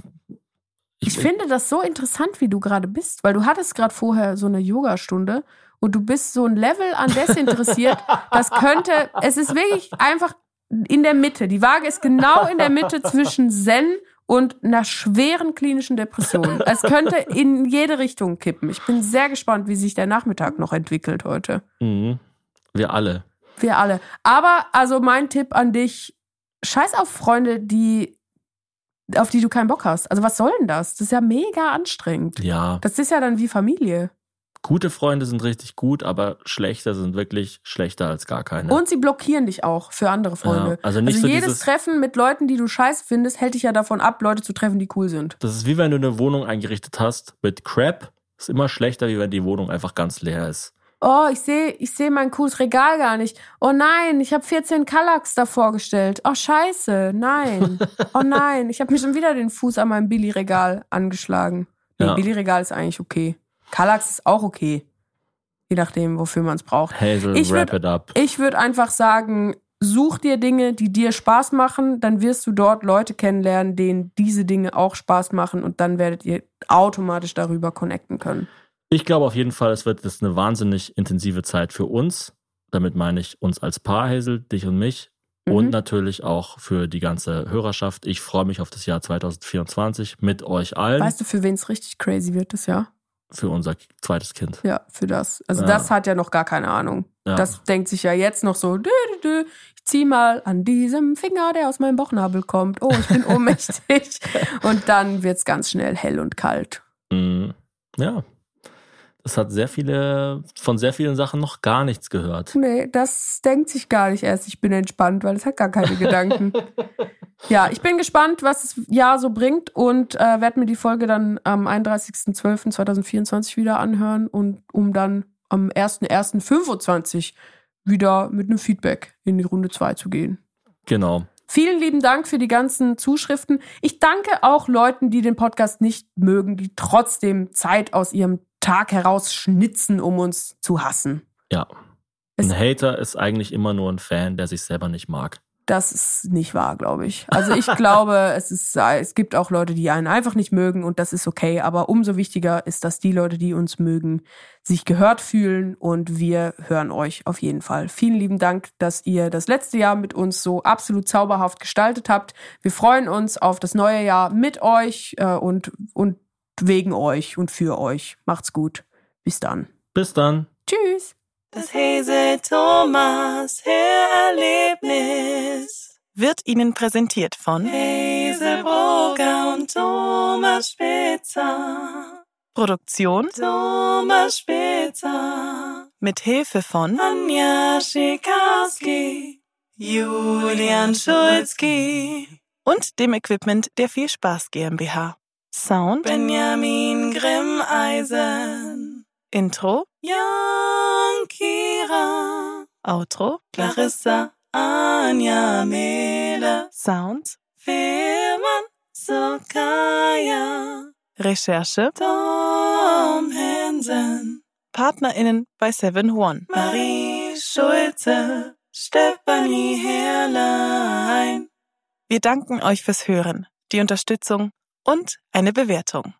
Ich finde das so interessant, wie du gerade bist, weil du hattest gerade vorher so eine Yogastunde und du bist so ein Level an desinteressiert, das könnte, es ist wirklich einfach in der Mitte. Die Waage ist genau in der Mitte zwischen Zen und einer schweren klinischen Depression. Es könnte in jede Richtung kippen. Ich bin sehr gespannt, wie sich der Nachmittag noch entwickelt heute. Mhm. Wir alle. Wir alle. Aber also mein Tipp an dich, scheiß auf Freunde, die auf die du keinen Bock hast. Also was soll denn das? Das ist ja mega anstrengend. Ja. Das ist ja dann wie Familie. Gute Freunde sind richtig gut, aber schlechte sind wirklich schlechter als gar keine. Und sie blockieren dich auch für andere Freunde. Ja, also nicht so jedes Treffen mit Leuten, die du scheiße findest, hält dich ja davon ab, Leute zu treffen, die cool sind. Das ist wie wenn du eine Wohnung eingerichtet hast mit Crap. Ist immer schlechter, wie wenn die Wohnung einfach ganz leer ist. Oh, ich sehe ich seh mein cooles Regal gar nicht. Oh nein, ich habe 14 Kallax davor gestellt. Oh scheiße, nein. Oh nein, ich habe mir schon wieder den Fuß an meinem Billy-Regal angeschlagen. Nee, Ja. Billy-Regal ist eigentlich okay. Kallax ist auch okay. Je nachdem, wofür man es braucht. Hazel, Ich wrap würd- it up. Ich würde einfach sagen, such dir Dinge, die dir Spaß machen, dann wirst du dort Leute kennenlernen, denen diese Dinge auch Spaß machen und dann werdet ihr automatisch darüber connecten können. Ich glaube auf jeden Fall, es wird jetzt eine wahnsinnig intensive Zeit für uns. Damit meine ich uns als Paar, Hazel, dich und mich. Und Mhm. natürlich auch für die ganze Hörerschaft. Ich freue mich auf das Jahr 2024 mit euch allen. Weißt du, für wen es richtig crazy wird das Jahr? Für unser zweites Kind. Ja, für das. Also Ja. das hat ja noch gar keine Ahnung. Ja. Das denkt sich ja jetzt noch so, dü, dü, dü, ich zieh mal an diesem Finger, der aus meinem Bauchnabel kommt. Oh, ich bin ohnmächtig. und dann wird's ganz schnell hell und kalt. Mhm. Ja. Das hat sehr viele, von sehr vielen Sachen noch gar nichts gehört. Nee, das denkt sich gar nicht erst. Ich bin entspannt, weil es hat gar keine Gedanken. Ja, ich bin gespannt, was das Jahr so bringt und äh, werde mir die Folge dann am 31.12.2024 wieder anhören und um dann am 1.1.25 wieder mit einem Feedback in die Runde 2 zu gehen. Genau. Vielen lieben Dank für die ganzen Zuschriften. Ich danke auch Leuten, die den Podcast nicht mögen, die trotzdem Zeit aus ihrem Tag heraus schnitzen, um uns zu hassen. Ja. Es- Ein Hater ist eigentlich immer nur ein Fan, der sich selber nicht mag. Das ist nicht wahr, glaube ich. Also ich glaube, es ist, es gibt auch Leute, die einen einfach nicht mögen und das ist okay. Aber umso wichtiger ist, dass die Leute, die uns mögen, sich gehört fühlen und wir hören euch auf jeden Fall. Vielen lieben Dank, dass ihr das letzte Jahr mit uns so absolut zauberhaft gestaltet habt. Wir freuen uns auf das neue Jahr mit euch äh, und, und wegen euch und für euch. Macht's gut. Bis dann. Bis dann. Tschüss. Das Hese Thomas Hörerlebnis Wird Ihnen präsentiert von Hazelbrugger und Thomas Spitzer. Produktion Thomas Spitzer. mit Hilfe von Anja Schikarski. Julian Schulzki. und dem Equipment der Viel Spaß GmbH. Sound, Benjamin Grimmeisen. Intro, Jan Kira. Outro, Clarissa Anja Mele. Sound, Firman Sokaya. Recherche, Tom Hansen. PartnerInnen bei Seven One. Marie Schulze. Stefanie Herrlein. Wir danken euch fürs Hören, die Unterstützung und eine Bewertung.